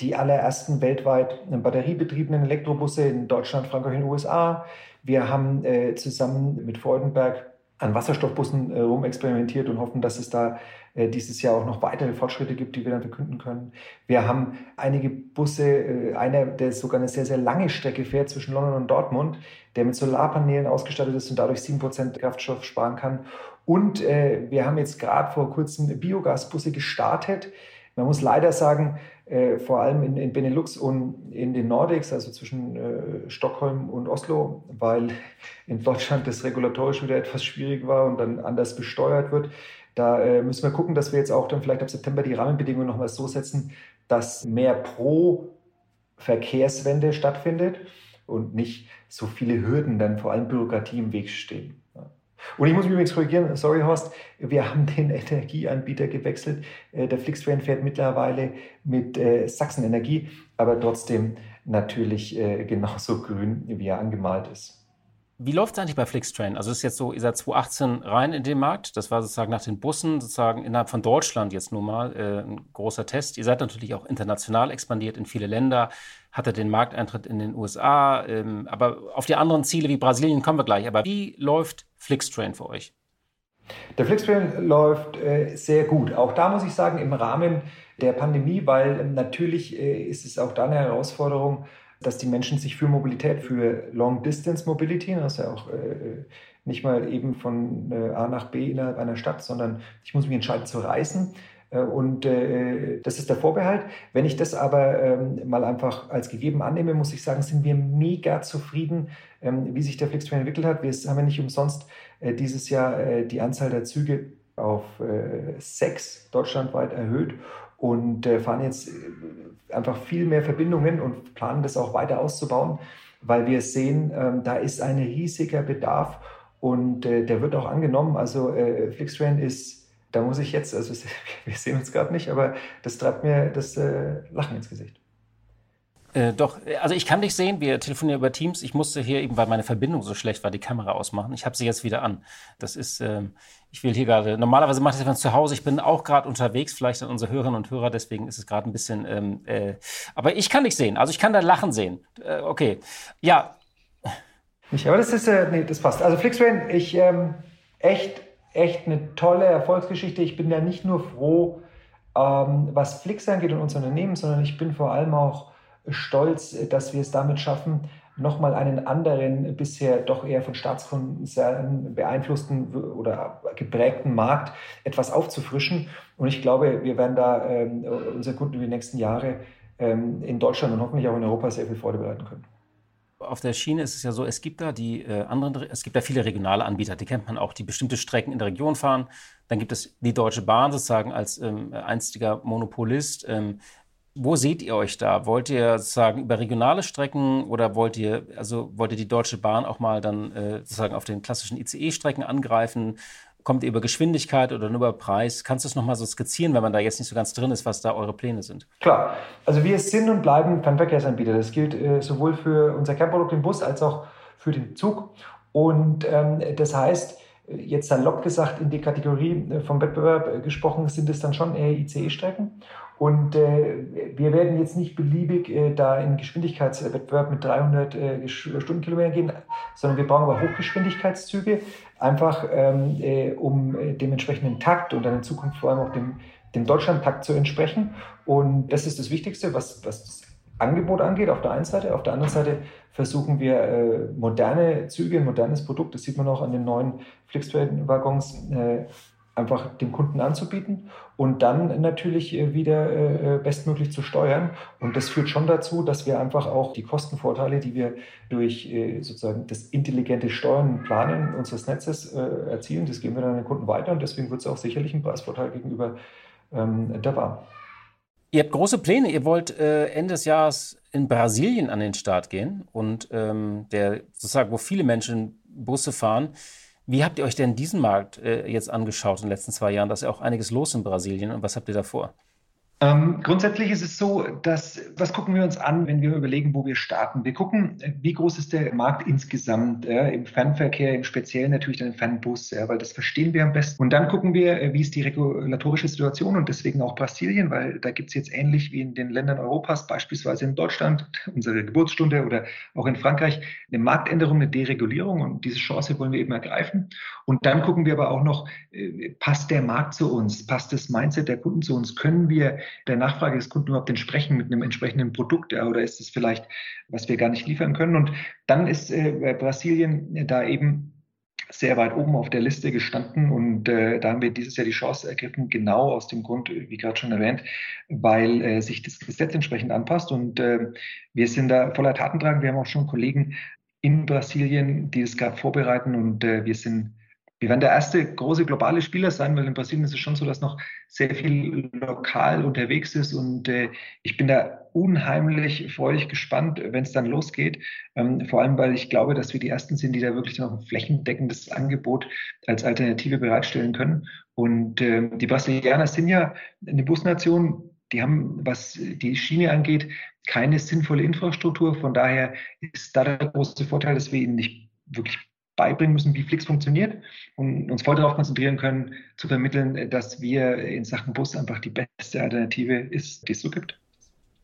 die allerersten weltweit batteriebetriebenen Elektrobusse in Deutschland, Frankreich und den USA. Wir haben zusammen mit Freudenberg an Wasserstoffbussen äh, rumexperimentiert und hoffen, dass es da äh, dieses Jahr auch noch weitere Fortschritte gibt, die wir dann verkünden können. Wir haben einige Busse, äh, einer, der sogar eine sehr, sehr lange Strecke fährt zwischen London und Dortmund, der mit Solarpanelen ausgestattet ist und dadurch 7% Kraftstoff sparen kann. Und äh, wir haben jetzt gerade vor kurzem Biogasbusse gestartet. Man muss leider sagen, äh, vor allem in, in, Benelux und in den Nordics, also zwischen äh, Stockholm und Oslo, weil in Deutschland das regulatorisch wieder etwas schwierig war und dann anders besteuert wird. Da äh, müssen wir gucken, dass wir jetzt auch dann vielleicht ab September die Rahmenbedingungen nochmal so setzen, dass mehr pro Verkehrswende stattfindet und nicht so viele Hürden dann vor allem Bürokratie im Weg stehen. Und ich muss mich übrigens korrigieren, sorry Horst, wir haben den Energieanbieter gewechselt. Äh, der Flixtrain fährt mittlerweile mit äh, Sachsenenergie, aber trotzdem natürlich äh, genauso grün, wie er angemalt ist. Wie läuft es eigentlich bei Flixtrain? Also es ist jetzt so, ihr seid 2018 rein in den Markt. Das war sozusagen nach den Bussen, sozusagen innerhalb von Deutschland jetzt nun mal äh, ein großer Test. Ihr seid natürlich auch international expandiert in viele Länder, hattet den Markteintritt in den USA. Ähm, aber auf die anderen Ziele wie Brasilien kommen wir gleich. Aber wie läuft Flixtrain für euch? Der Flixtrain läuft äh, sehr gut. Auch da muss ich sagen, im Rahmen der Pandemie, weil ähm, natürlich äh, ist es auch da eine Herausforderung, dass die Menschen sich für Mobilität, für Long-Distance Mobility, das ist ja auch äh, nicht mal eben von äh, A nach B innerhalb einer Stadt, sondern ich muss mich entscheiden zu reisen. Äh, und äh, das ist der Vorbehalt. Wenn ich das aber ähm, mal einfach als gegeben annehme, muss ich sagen, sind wir mega zufrieden, ähm, wie sich der Flixtrain entwickelt hat. Wir haben ja nicht umsonst äh, dieses Jahr die Anzahl der Züge auf sechs deutschlandweit erhöht und fahren jetzt einfach viel mehr Verbindungen und planen das auch weiter auszubauen, weil wir sehen, ähm, da ist ein riesiger Bedarf und der wird auch angenommen. Also Flixtrain ist, da muss ich jetzt, also wir sehen uns gerade nicht, aber das treibt mir das äh, Lachen ins Gesicht. Äh, doch, also ich kann dich sehen, wir telefonieren über Teams. Ich musste hier eben, weil meine Verbindung so schlecht war, die Kamera ausmachen. Ich habe sie jetzt wieder an. Das ist, äh, ich will hier gerade, normalerweise mache ich das von zu Hause. Ich bin auch gerade unterwegs, vielleicht an unsere Hörerinnen und Hörer, deswegen ist es gerade ein bisschen, ähm, äh, aber ich kann dich sehen. Also ich kann dein Lachen sehen. Äh, okay, ja. Nicht, aber das ist, äh, nee, das passt. Also Flixtrain, ich, ähm, echt, echt eine tolle Erfolgsgeschichte. Ich bin ja nicht nur froh, ähm, was Flix angeht und unser Unternehmen, sondern ich bin vor allem auch stolz, dass wir es damit schaffen, nochmal einen anderen, bisher doch eher von Staatskonzernen beeinflussten oder geprägten Markt etwas aufzufrischen. Und ich glaube, wir werden da ähm, unseren Kunden über die nächsten Jahre ähm, in Deutschland und hoffentlich auch in Europa sehr viel Freude bereiten können. Auf der Schiene ist es ja so, es gibt da die äh, anderen, es gibt da viele regionale Anbieter, die kennt man auch, die bestimmte Strecken in der Region fahren. Dann gibt es die Deutsche Bahn sozusagen als ähm, einstiger Monopolist. Ähm, wo seht ihr euch da? Wollt ihr sozusagen über regionale Strecken oder wollt ihr, also wollt ihr die Deutsche Bahn auch mal dann äh, sozusagen auf den klassischen ICE-Strecken angreifen? Kommt ihr über Geschwindigkeit oder nur über Preis? Kannst du es nochmal so skizzieren, wenn man da jetzt nicht so ganz drin ist, was da eure Pläne sind? Klar, also wir sind und bleiben Fernverkehrsanbieter. Das gilt äh, sowohl für unser Kernprodukt, den Bus, als auch für den Zug. Und ähm, das heißt, jetzt salopp gesagt, in die Kategorie äh, vom Wettbewerb äh, gesprochen, sind es dann schon eher ICE-Strecken. Und äh, wir werden jetzt nicht beliebig äh, da in Geschwindigkeitswettbewerb mit 300 äh, Stundenkilometern gehen, sondern wir brauchen aber Hochgeschwindigkeitszüge, einfach ähm, äh, um äh, dem entsprechenden Takt und dann in Zukunft vor allem auch dem, dem Deutschlandtakt zu entsprechen. Und das ist das Wichtigste, was, was das Angebot angeht, auf der einen Seite. Auf der anderen Seite versuchen wir äh, moderne Züge, ein modernes Produkt, das sieht man auch an den neuen Flixtrain-Waggons, einfach dem Kunden anzubieten und dann natürlich äh, wieder äh, bestmöglich zu steuern. Und das führt schon dazu, dass wir einfach auch die Kostenvorteile, die wir durch äh, sozusagen das intelligente Steuern und Planen unseres Netzes erzielen, das geben wir dann den Kunden weiter und deswegen wird es auch sicherlich ein Preisvorteil gegenüber ähm, der Bahn. Ihr habt große Pläne. Ihr wollt äh, Ende des Jahres in Brasilien an den Start gehen und ähm, der sozusagen, wo viele Menschen Busse fahren. Wie habt ihr euch denn diesen Markt äh, jetzt angeschaut in den letzten zwei Jahren? Da ist ja auch einiges los in Brasilien. Und was habt ihr da vor? Ähm, grundsätzlich ist es so, dass, was gucken wir uns an, wenn wir überlegen, wo wir starten? Wir gucken, wie groß ist der Markt insgesamt, ja, im Fernverkehr, im Speziellen natürlich dann im Fernbus, ja, weil das verstehen wir am besten. Und dann gucken wir, äh, wie ist die regulatorische Situation und deswegen auch Brasilien, weil da gibt es jetzt ähnlich wie in den Ländern Europas, beispielsweise in Deutschland, unsere Geburtsstunde oder auch in Frankreich, eine Marktänderung, eine Deregulierung und diese Chance wollen wir eben ergreifen. Und dann gucken wir aber auch noch, äh, passt der Markt zu uns, passt das Mindset der Kunden zu uns, können wir der Nachfrage des Kunden überhaupt entsprechen mit einem entsprechenden Produkt ja, oder ist es vielleicht, was wir gar nicht liefern können? Und dann ist äh, Brasilien da eben sehr weit oben auf der Liste gestanden und äh, da haben wir dieses Jahr die Chance ergriffen, genau aus dem Grund, wie gerade schon erwähnt, weil äh, sich das Gesetz entsprechend anpasst und äh, wir sind da voller Tatendrang. Wir haben auch schon Kollegen in Brasilien, die das gerade vorbereiten und äh, wir sind wir werden der erste große globale Spieler sein, weil in Brasilien ist es schon so, dass noch sehr viel lokal unterwegs ist und äh, ich bin da unheimlich freudig gespannt, wenn es dann losgeht. Ähm, vor allem, weil ich glaube, dass wir die Ersten sind, die da wirklich noch ein flächendeckendes Angebot als Alternative bereitstellen können. Und äh, die Brasilianer sind ja eine Busnation, die haben, was die Schiene angeht, keine sinnvolle Infrastruktur. Von daher ist da der große Vorteil, dass wir ihnen nicht wirklich beibringen müssen, wie Flix funktioniert und uns voll darauf konzentrieren können, zu vermitteln, dass wir in Sachen Bus einfach die beste Alternative ist, die es so gibt.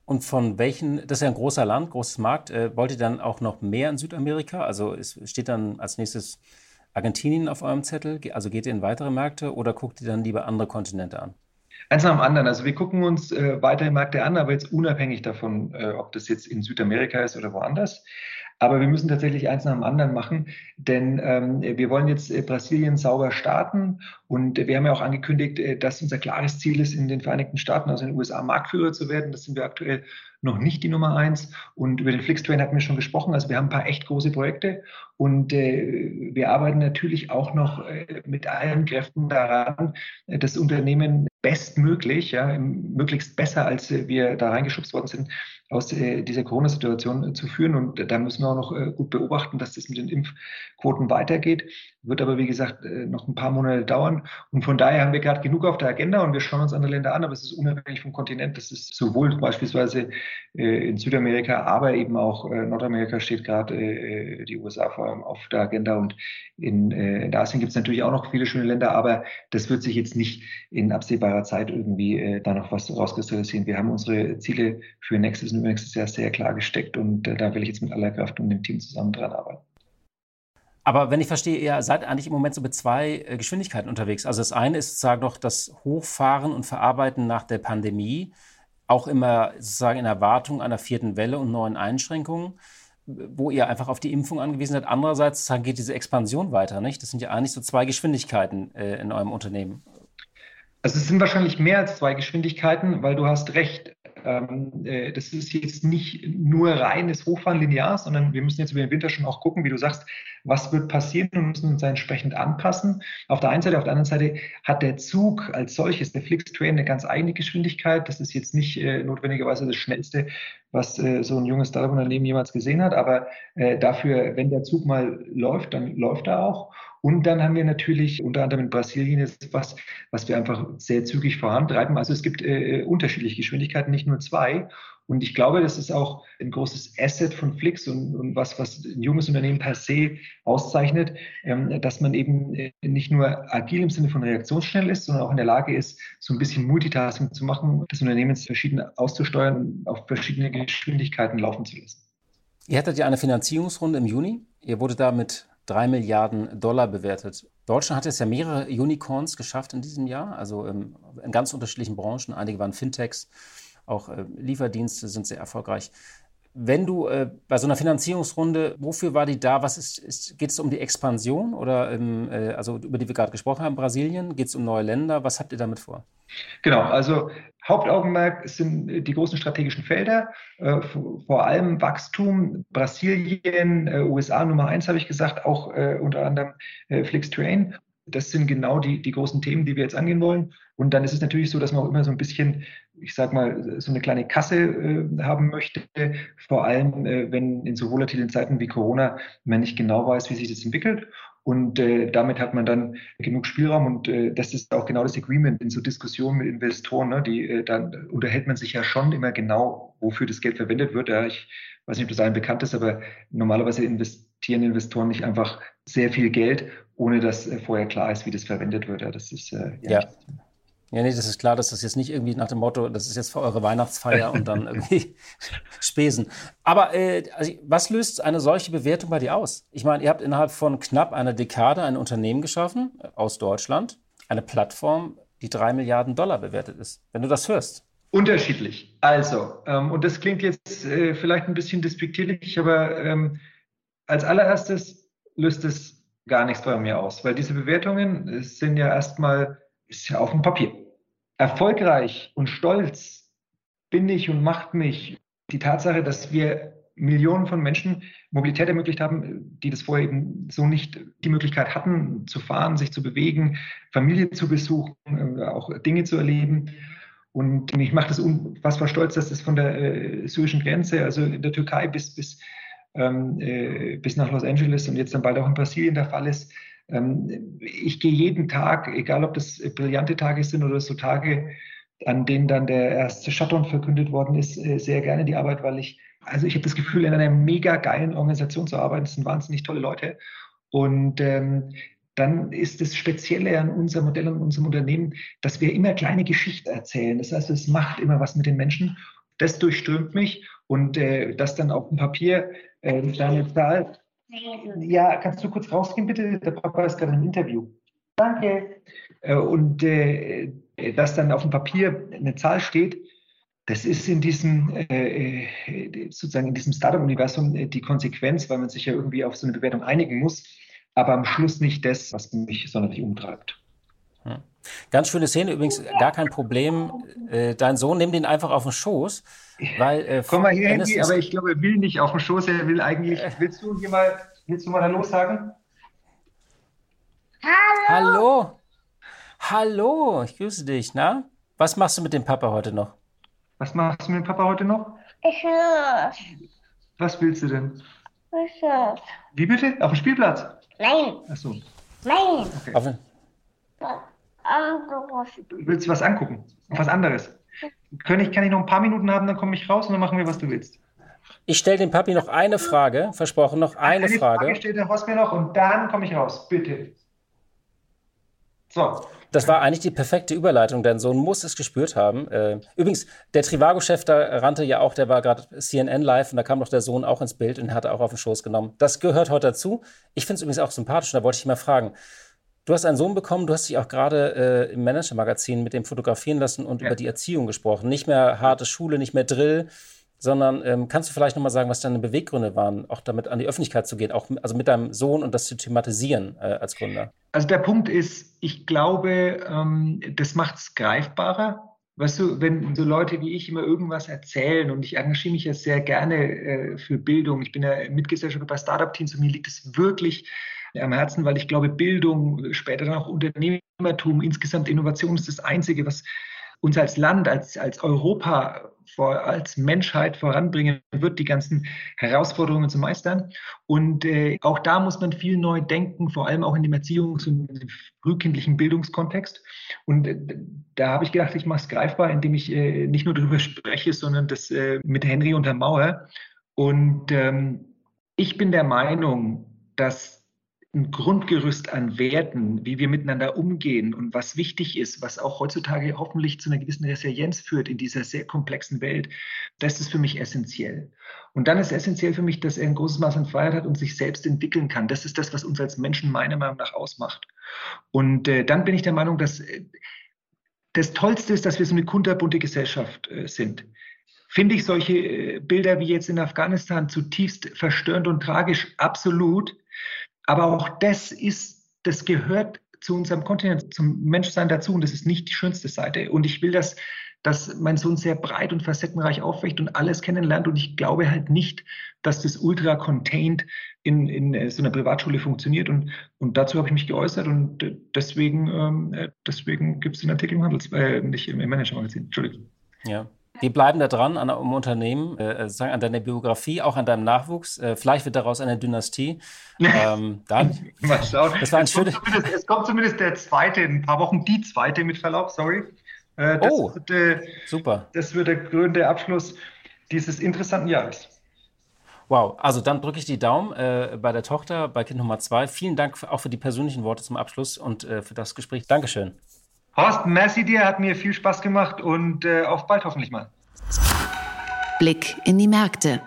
Und von welchen, das ist ja ein großer Land, großes Markt, äh, wollt ihr dann auch noch mehr in Südamerika? Also es steht dann als nächstes Argentinien auf eurem Zettel? Also geht ihr in weitere Märkte oder guckt ihr dann lieber andere Kontinente an? Eins nach dem anderen. Also wir gucken uns äh, weitere Märkte an, aber jetzt unabhängig davon, äh, ob das jetzt in Südamerika ist oder woanders. Aber wir müssen tatsächlich eins nach dem anderen machen, denn ähm, wir wollen jetzt äh, Brasilien sauber starten und wir haben ja auch angekündigt, äh, dass unser klares Ziel ist, in den Vereinigten Staaten, also in den USA, Marktführer zu werden. Das sind wir aktuell noch nicht die Nummer eins. Und über den Flixtrain hatten wir schon gesprochen. Also wir haben ein paar echt große Projekte und äh, wir arbeiten natürlich auch noch äh, mit allen Kräften daran, äh, das Unternehmen bestmöglich, ja, möglichst besser, als wir da reingeschubst worden sind, aus äh, dieser Corona-Situation äh, zu führen. Und da müssen wir auch noch äh, gut beobachten, dass das mit den Impfquoten weitergeht. Wird aber, wie gesagt, noch ein paar Monate dauern. Und von daher haben wir gerade genug auf der Agenda und wir schauen uns andere Länder an, aber es ist unabhängig vom Kontinent. Das ist sowohl beispielsweise in Südamerika, aber eben auch Nordamerika steht gerade die USA vor allem auf der Agenda. Und in, in Asien gibt es natürlich auch noch viele schöne Länder, aber das wird sich jetzt nicht in absehbarer Zeit irgendwie da noch was rauskristallisieren. Wir haben unsere Ziele für nächstes und nächstes Jahr sehr klar gesteckt und äh, da will ich jetzt mit aller Kraft und dem Team zusammen dran arbeiten. Aber wenn ich verstehe, ihr seid eigentlich im Moment so mit zwei äh, Geschwindigkeiten unterwegs. Also das eine ist sozusagen noch das Hochfahren und Verarbeiten nach der Pandemie, auch immer sozusagen in Erwartung einer vierten Welle und neuen Einschränkungen, wo ihr einfach auf die Impfung angewiesen seid. Andererseits sozusagen geht diese Expansion weiter, nicht? Das sind ja eigentlich so zwei Geschwindigkeiten äh, in eurem Unternehmen. Also es sind wahrscheinlich mehr als zwei Geschwindigkeiten, weil du hast recht. Ähm, äh, das ist jetzt nicht nur reines Hochfahren linear, sondern wir müssen jetzt über den Winter schon auch gucken, wie du sagst, was wird passieren und müssen uns entsprechend anpassen. Auf der einen Seite, auf der anderen Seite hat der Zug als solches, der Flixtrain, eine ganz eigene Geschwindigkeit. Das ist jetzt nicht äh, notwendigerweise das Schnellste, was äh, so ein junges Startup-Unternehmen jemals gesehen hat, aber dafür, wenn der Zug mal läuft, dann läuft er auch. Und dann haben wir natürlich unter anderem in Brasilien jetzt was, was wir einfach sehr zügig vorantreiben. Also es gibt äh, unterschiedliche Geschwindigkeiten, nicht nur zwei. Und ich glaube, das ist auch ein großes Asset von Flix und, und was, was ein junges Unternehmen per se auszeichnet, ähm, dass man eben äh, nicht nur agil im Sinne von reaktionsschnell ist, sondern auch in der Lage ist, so ein bisschen Multitasking zu machen, das Unternehmen verschieden auszusteuern auf verschiedene Geschwindigkeiten laufen zu lassen. Ihr hattet ja eine Finanzierungsrunde im Juni. Ihr wurde da mit drei Milliarden Dollar bewertet. Deutschland hat jetzt ja mehrere Unicorns geschafft in diesem Jahr, also in, in ganz unterschiedlichen Branchen. Einige waren Fintechs, auch äh, Lieferdienste sind sehr erfolgreich. Wenn du äh, bei so einer Finanzierungsrunde, wofür war die da? Was ist, ist geht es um die Expansion oder ähm, äh, also über die wir gerade gesprochen haben, Brasilien? Geht es um neue Länder? Was habt ihr damit vor? Genau, also Hauptaugenmerk sind die großen strategischen Felder, äh, vor allem Wachstum, Brasilien, äh, USA Nummer eins habe ich gesagt, auch äh, unter anderem äh, Flixtrain. Das sind genau die, die großen Themen, die wir jetzt angehen wollen. Und dann ist es natürlich so, dass man auch immer so ein bisschen, ich sag mal, so eine kleine Kasse äh, haben möchte. Vor allem, äh, wenn in so volatilen Zeiten wie Corona man nicht genau weiß, wie sich das entwickelt. Und äh, damit hat man dann genug Spielraum und äh, das ist auch genau das Agreement in so Diskussionen mit Investoren. Ne? Die, äh, dann unterhält man sich ja schon immer genau, wofür das Geld verwendet wird. Ja, ich weiß nicht, ob das allen bekannt ist, aber normalerweise investieren Investoren nicht einfach sehr viel Geld, ohne dass äh, vorher klar ist, wie das verwendet wird. Ja, das ist äh, ja. ja. Ja, nee, das ist klar, dass das jetzt nicht irgendwie nach dem Motto, das ist jetzt für eure Weihnachtsfeier und dann irgendwie Spesen. Aber äh, also, was löst eine solche Bewertung bei dir aus? Ich meine, ihr habt innerhalb von knapp einer Dekade ein Unternehmen geschaffen äh, aus Deutschland, eine Plattform, die drei Milliarden Dollar bewertet ist. Wenn du das hörst. Unterschiedlich. Also, ähm, und das klingt jetzt äh, vielleicht ein bisschen despektierlich, aber ähm, als allererstes löst es gar nichts bei mir aus, weil diese Bewertungen sind ja erstmal ist ja auf dem Papier. Erfolgreich und stolz bin ich und macht mich die Tatsache, dass wir Millionen von Menschen Mobilität ermöglicht haben, die das vorher eben so nicht die Möglichkeit hatten, zu fahren, sich zu bewegen, Familie zu besuchen, äh, auch Dinge zu erleben. Und mich macht es unfassbar stolz, dass das von der äh, syrischen Grenze, also in der Türkei bis, bis, ähm, äh, bis nach Los Angeles und jetzt dann bald auch in Brasilien der Fall ist, ich gehe jeden Tag, egal ob das brillante Tage sind oder so Tage, an denen dann der erste Shutdown verkündet worden ist, äh, sehr gerne die Arbeit, weil ich, also ich habe das Gefühl, in einer mega geilen Organisation zu arbeiten. Das sind wahnsinnig tolle Leute. Und ähm, dann ist das Spezielle an unserem Modell und unserem Unternehmen, dass wir immer kleine Geschichten erzählen. Das heißt, es macht immer was mit den Menschen. Das durchströmt mich und äh, das dann auf dem Papier, äh, eine Zahl, ja, kannst du kurz rausgehen, bitte? Der Papa ist gerade im Interview. Danke. Äh, und äh, dass dann auf dem Papier eine Zahl steht, das ist in diesem, äh, äh sozusagen in diesem Startup-Universum äh, die Konsequenz, weil man sich ja irgendwie auf so eine Bewertung einigen muss, aber am Schluss nicht das, was mich sonderlich umtreibt. Ganz schöne Szene, übrigens gar kein Problem. Äh, dein Sohn nimmt ihn einfach auf den Schoß, weil. Äh, Komm mal hier, Handy, aber ich glaube, er will nicht auf den Schoß, er will eigentlich. Äh, willst du hier mal, willst du mal Hallo sagen? Hallo! Hallo! Hallo, ich grüße dich, na? Was machst du mit dem Papa heute noch? Was machst du mit dem Papa heute noch? Ich will. Was willst du denn? Ich will. Wie bitte? Auf dem Spielplatz? Nein. Achso. Nein. Okay. Auf, anderes. Willst du was angucken? Was anderes? Kann ich, kann ich noch ein paar Minuten haben, dann komme ich raus und dann machen wir, was du willst. Ich stelle dem Papi noch eine Frage, versprochen, noch eine, eine Frage. Frage stellt der Horst mir noch und dann komme ich raus, bitte. So. Das war eigentlich die perfekte Überleitung. Dein Sohn muss es gespürt haben. Äh, übrigens, der Trivago-Chef, da rannte ja auch, der war gerade CNN live und da kam doch der Sohn auch ins Bild und hat auch auf den Schoß genommen. Das gehört heute dazu. Ich finde es übrigens auch sympathisch und da wollte ich mal fragen. Du hast einen Sohn bekommen, du hast dich auch gerade äh, im Manager-Magazin mit dem fotografieren lassen und ja. über die Erziehung gesprochen. Nicht mehr harte Schule, nicht mehr Drill, sondern ähm, kannst du vielleicht nochmal sagen, was deine Beweggründe waren, auch damit an die Öffentlichkeit zu gehen, auch also mit deinem Sohn und das zu thematisieren äh, als Gründer? Also der Punkt ist, ich glaube, ähm, das macht es greifbarer. Weißt du, wenn so Leute wie ich immer irgendwas erzählen und ich engagiere mich ja sehr gerne äh, für Bildung, ich bin ja Mitgesellschafter bei Startup-Teams und mir liegt es wirklich am Herzen, weil ich glaube, Bildung, später dann auch Unternehmertum, insgesamt Innovation ist das Einzige, was uns als Land, als, als Europa, vor, als Menschheit voranbringen wird, die ganzen Herausforderungen zu meistern. Und äh, auch da muss man viel neu denken, vor allem auch in dem Erziehungs- und dem frühkindlichen Bildungskontext. Und äh, da habe ich gedacht, ich mache es greifbar, indem ich äh, nicht nur darüber spreche, sondern das äh, mit Henry untermauere. Und ähm, ich bin der Meinung, dass ein Grundgerüst an Werten, wie wir miteinander umgehen und was wichtig ist, was auch heutzutage hoffentlich zu einer gewissen Resilienz führt in dieser sehr komplexen Welt, das ist für mich essentiell. Und dann ist essentiell für mich, dass er ein großes Maß an Freiheit hat und sich selbst entwickeln kann. Das ist das, was uns als Menschen meiner Meinung nach ausmacht. Und äh, dann bin ich der Meinung, dass äh, das Tollste ist, dass wir so eine kunterbunte Gesellschaft äh, sind. Finde ich solche äh, Bilder wie jetzt in Afghanistan zutiefst verstörend und tragisch? Absolut. Aber auch das ist, das gehört zu unserem Kontinent, zum Menschsein dazu und das ist nicht die schönste Seite. Und ich will, dass, dass mein Sohn sehr breit und facettenreich aufwächt und alles kennenlernt. Und ich glaube halt nicht, dass das ultra contained in, in äh, so einer Privatschule funktioniert. Und, und dazu habe ich mich geäußert und äh, deswegen, ähm, äh, deswegen gibt es den Artikel im Handels, äh, nicht im Manager-Magazin. Entschuldigung. Ja. Wir bleiben da dran an einem Unternehmen, äh, sagen an deiner Biografie, auch an deinem Nachwuchs. Äh, vielleicht wird daraus eine Dynastie. Ähm, dann, Mal schauen. Das war ein es, kommt es kommt zumindest der zweite, in ein paar Wochen die zweite mit Verlaub, sorry. Äh, das oh, wird, äh, super. Das wird der grüne Abschluss dieses interessanten Jahres. Wow, also dann drücke ich die Daumen äh, bei der Tochter, bei Kind Nummer zwei. Vielen Dank auch für die persönlichen Worte zum Abschluss und äh, für das Gespräch. Dankeschön. Horst, merci dir, hat mir viel Spaß gemacht und äh, auf bald hoffentlich mal. Blick in die Märkte.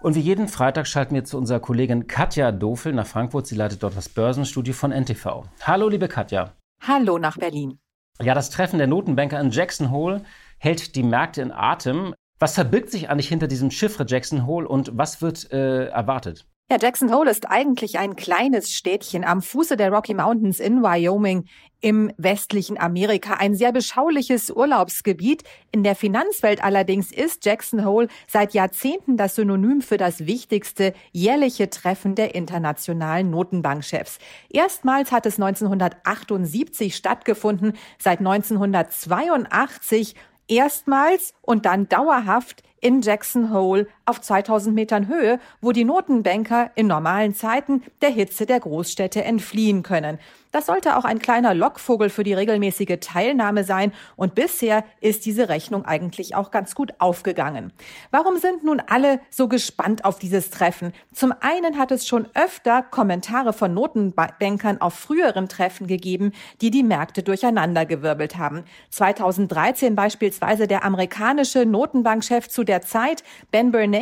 Und wie jeden Freitag schalten wir zu unserer Kollegin Katja Dofel nach Frankfurt. Sie leitet dort das Börsenstudio von NTV. Hallo, liebe Katja. Hallo nach Berlin. Ja, das Treffen der Notenbanker in Jackson Hole hält die Märkte in Atem. Was verbirgt sich eigentlich hinter diesem Chiffre Jackson Hole und was wird äh, erwartet? Ja, Jackson Hole ist eigentlich ein kleines Städtchen am Fuße der Rocky Mountains in Wyoming im westlichen Amerika. Ein sehr beschauliches Urlaubsgebiet. In der Finanzwelt allerdings ist Jackson Hole seit Jahrzehnten das Synonym für das wichtigste jährliche Treffen der internationalen Notenbankchefs. Erstmals hat es 1978 stattgefunden, seit 1982 erstmals und dann dauerhaft in Jackson Hole auf 2000 Metern Höhe, wo die Notenbanker in normalen Zeiten der Hitze der Großstädte entfliehen können. Das sollte auch ein kleiner Lockvogel für die regelmäßige Teilnahme sein und bisher ist diese Rechnung eigentlich auch ganz gut aufgegangen. Warum sind nun alle so gespannt auf dieses Treffen? Zum einen hat es schon öfter Kommentare von Notenbankern auf früheren Treffen gegeben, die die Märkte durcheinandergewirbelt haben. 2013 beispielsweise der amerikanische Notenbankchef zu der Zeit, Ben Bernanke,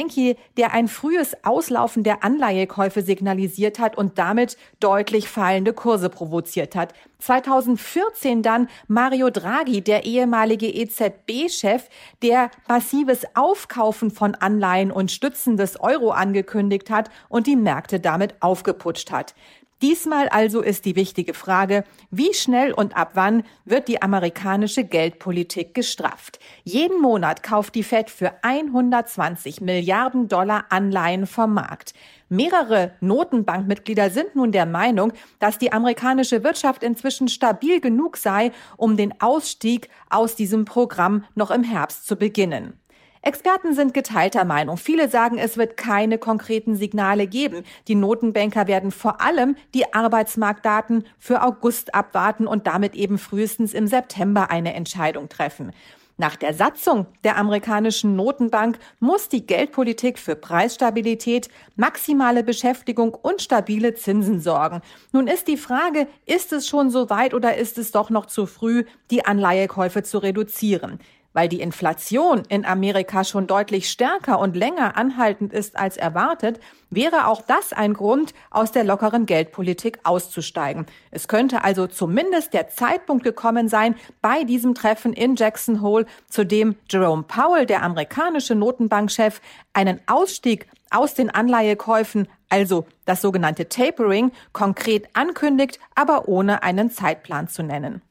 der ein frühes Auslaufen der Anleihekäufe signalisiert hat und damit deutlich fallende Kurse provoziert provoziert hat. 2014 dann Mario Draghi, der ehemalige EZB-Chef, der massives Aufkaufen von Anleihen und Stützen des Euro angekündigt hat und die Märkte damit aufgeputscht hat. Diesmal also ist die wichtige Frage, wie schnell und ab wann wird die amerikanische Geldpolitik gestrafft? Jeden Monat kauft die Fed für 120 Milliarden Dollar Anleihen vom Markt. Mehrere Notenbankmitglieder sind nun der Meinung, dass die amerikanische Wirtschaft inzwischen stabil genug sei, um den Ausstieg aus diesem Programm noch im Herbst zu beginnen. Experten sind geteilter Meinung. Viele sagen, es wird keine konkreten Signale geben. Die Notenbanker werden vor allem die Arbeitsmarktdaten für August abwarten und damit eben frühestens im September eine Entscheidung treffen. Nach der Satzung der amerikanischen Notenbank muss die Geldpolitik für Preisstabilität, maximale Beschäftigung und stabile Zinsen sorgen. Nun ist die Frage, ist es schon so weit oder ist es doch noch zu früh, die Anleihekäufe zu reduzieren? Weil die Inflation in Amerika schon deutlich stärker und länger anhaltend ist als erwartet, wäre auch das ein Grund, aus der lockeren Geldpolitik auszusteigen. Es könnte also zumindest der Zeitpunkt gekommen sein bei diesem Treffen in Jackson Hole, zu dem Jerome Powell, der amerikanische Notenbankchef, einen Ausstieg aus den Anleihekäufen, also das sogenannte Tapering, konkret ankündigt, aber ohne einen Zeitplan zu nennen.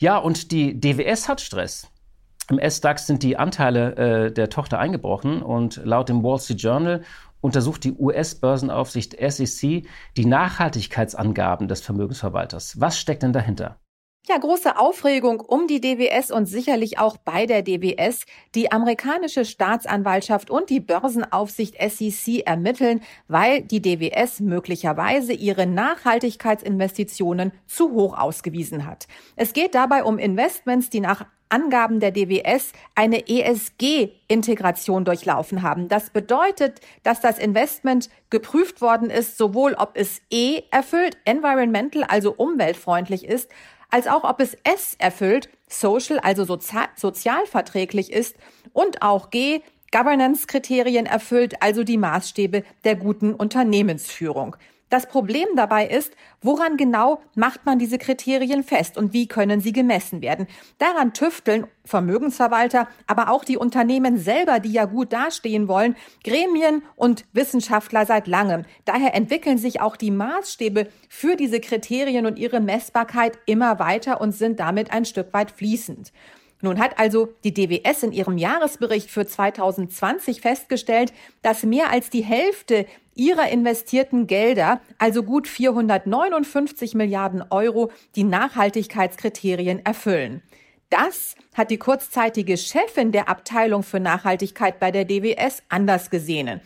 Ja, und die DWS hat Stress. Im S-DAX sind die Anteile äh, der Tochter eingebrochen und laut dem Wall Street Journal untersucht die US-Börsenaufsicht SEC die Nachhaltigkeitsangaben des Vermögensverwalters. Was steckt denn dahinter? Ja, große Aufregung um die DWS und sicherlich auch bei der DWS. Die amerikanische Staatsanwaltschaft und die Börsenaufsicht SEC ermitteln, weil die DWS möglicherweise ihre Nachhaltigkeitsinvestitionen zu hoch ausgewiesen hat. Es geht dabei um Investments, die nach Angaben der DWS eine ESG-Integration durchlaufen haben. Das bedeutet, dass das Investment geprüft worden ist, sowohl ob es E erfüllt, environmental, also umweltfreundlich ist, als auch ob es S erfüllt, social, also sozial, sozialverträglich ist und auch G, Governance-Kriterien erfüllt, also die Maßstäbe der guten Unternehmensführung. Das Problem dabei ist, woran genau macht man diese Kriterien fest und wie können sie gemessen werden? Daran tüfteln Vermögensverwalter, aber auch die Unternehmen selber, die ja gut dastehen wollen, Gremien und Wissenschaftler seit langem. Daher entwickeln sich auch die Maßstäbe für diese Kriterien und ihre Messbarkeit immer weiter und sind damit ein Stück weit fließend. Nun hat also die DWS in ihrem Jahresbericht für 2020 festgestellt, dass mehr als die Hälfte ihrer investierten Gelder, also gut 459 Milliarden Euro, die Nachhaltigkeitskriterien erfüllen. Das hat die kurzzeitige Chefin der Abteilung für Nachhaltigkeit bei der DWS anders gesehen.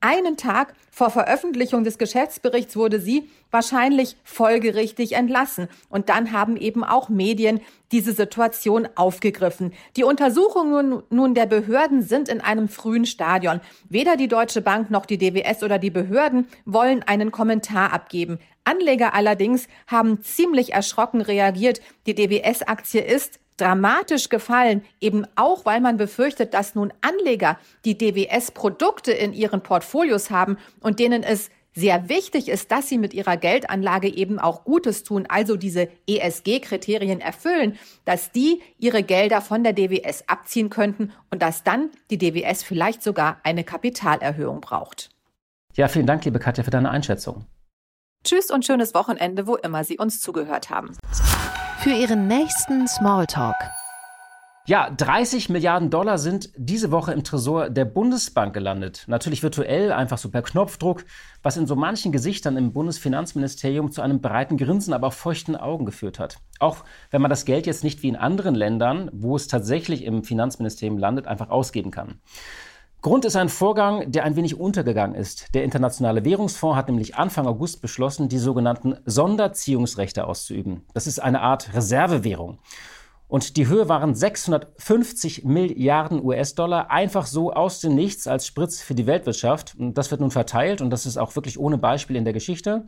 Einen Tag vor Veröffentlichung des Geschäftsberichts wurde sie wahrscheinlich folgerichtig entlassen. Und dann haben eben auch Medien diese Situation aufgegriffen. Die Untersuchungen nun der Behörden sind in einem frühen Stadion. Weder die Deutsche Bank noch die DWS oder die Behörden wollen einen Kommentar abgeben. Anleger allerdings haben ziemlich erschrocken reagiert. Die DWS-Aktie ist dramatisch gefallen, eben auch weil man befürchtet, dass nun Anleger die DWS-Produkte in ihren Portfolios haben und denen es sehr wichtig ist, dass sie mit ihrer Geldanlage eben auch Gutes tun, also diese ESG-Kriterien erfüllen, dass die ihre Gelder von der DWS abziehen könnten und dass dann die DWS vielleicht sogar eine Kapitalerhöhung braucht. Ja, vielen Dank, liebe Katja, für deine Einschätzung. Tschüss und schönes Wochenende, wo immer Sie uns zugehört haben für Ihren nächsten Smalltalk. Ja, 30 Milliarden Dollar sind diese Woche im Tresor der Bundesbank gelandet. Natürlich virtuell, einfach so per Knopfdruck, was in so manchen Gesichtern im Bundesfinanzministerium zu einem breiten Grinsen, aber auch feuchten Augen geführt hat. Auch wenn man das Geld jetzt nicht wie in anderen Ländern, wo es tatsächlich im Finanzministerium landet, einfach ausgeben kann. Grund ist ein Vorgang, der ein wenig untergegangen ist. Der Internationale Währungsfonds hat nämlich Anfang August beschlossen, die sogenannten Sonderziehungsrechte auszuüben. Das ist eine Art Reservewährung. Und die Höhe waren 650 Milliarden US-Dollar, einfach so aus dem Nichts als Spritz für die Weltwirtschaft. Und das wird nun verteilt und das ist auch wirklich ohne Beispiel in der Geschichte.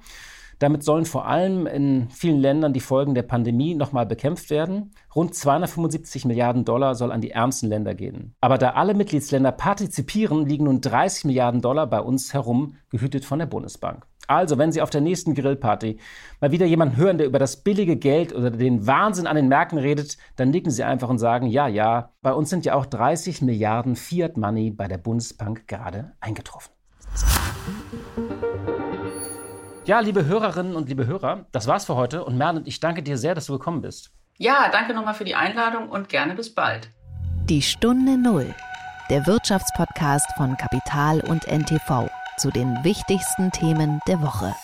Damit sollen vor allem in vielen Ländern die Folgen der Pandemie nochmal bekämpft werden. Rund 275 Milliarden Dollar soll an die ärmsten Länder gehen. Aber da alle Mitgliedsländer partizipieren, liegen nun 30 Milliarden Dollar bei uns herum, gehütet von der Bundesbank. Also, wenn Sie auf der nächsten Grillparty mal wieder jemanden hören, der über das billige Geld oder den Wahnsinn an den Märkten redet, dann nicken Sie einfach und sagen, ja, ja, bei uns sind ja auch 30 Milliarden Fiat Money bei der Bundesbank gerade eingetroffen. Ja, liebe Hörerinnen und liebe Hörer, das war's für heute. Und Merlin, ich danke dir sehr, dass du gekommen bist. Ja, danke nochmal für die Einladung und gerne bis bald. Die Stunde Null, der Wirtschaftspodcast von Kapital und NTV zu den wichtigsten Themen der Woche.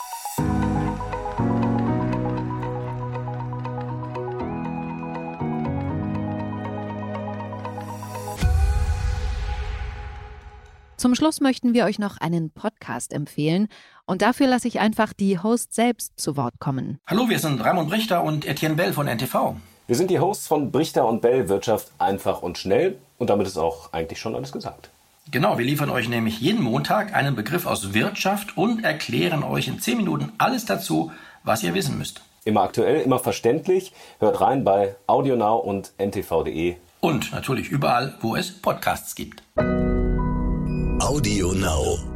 Zum Schluss möchten wir euch noch einen Podcast empfehlen und dafür lasse ich einfach die Hosts selbst zu Wort kommen. Hallo, wir sind Raimund Brichter und Etienne Bell von NTV. Wir sind die Hosts von Brichter und Bell Wirtschaft einfach und schnell und damit ist auch eigentlich schon alles gesagt. Genau, wir liefern euch nämlich jeden Montag einen Begriff aus Wirtschaft und erklären euch in 10 Minuten alles dazu, was ihr wissen müsst. Immer aktuell, immer verständlich. Hört rein bei AudioNow und ntv.de. Und natürlich überall, wo es Podcasts gibt. Audio Now.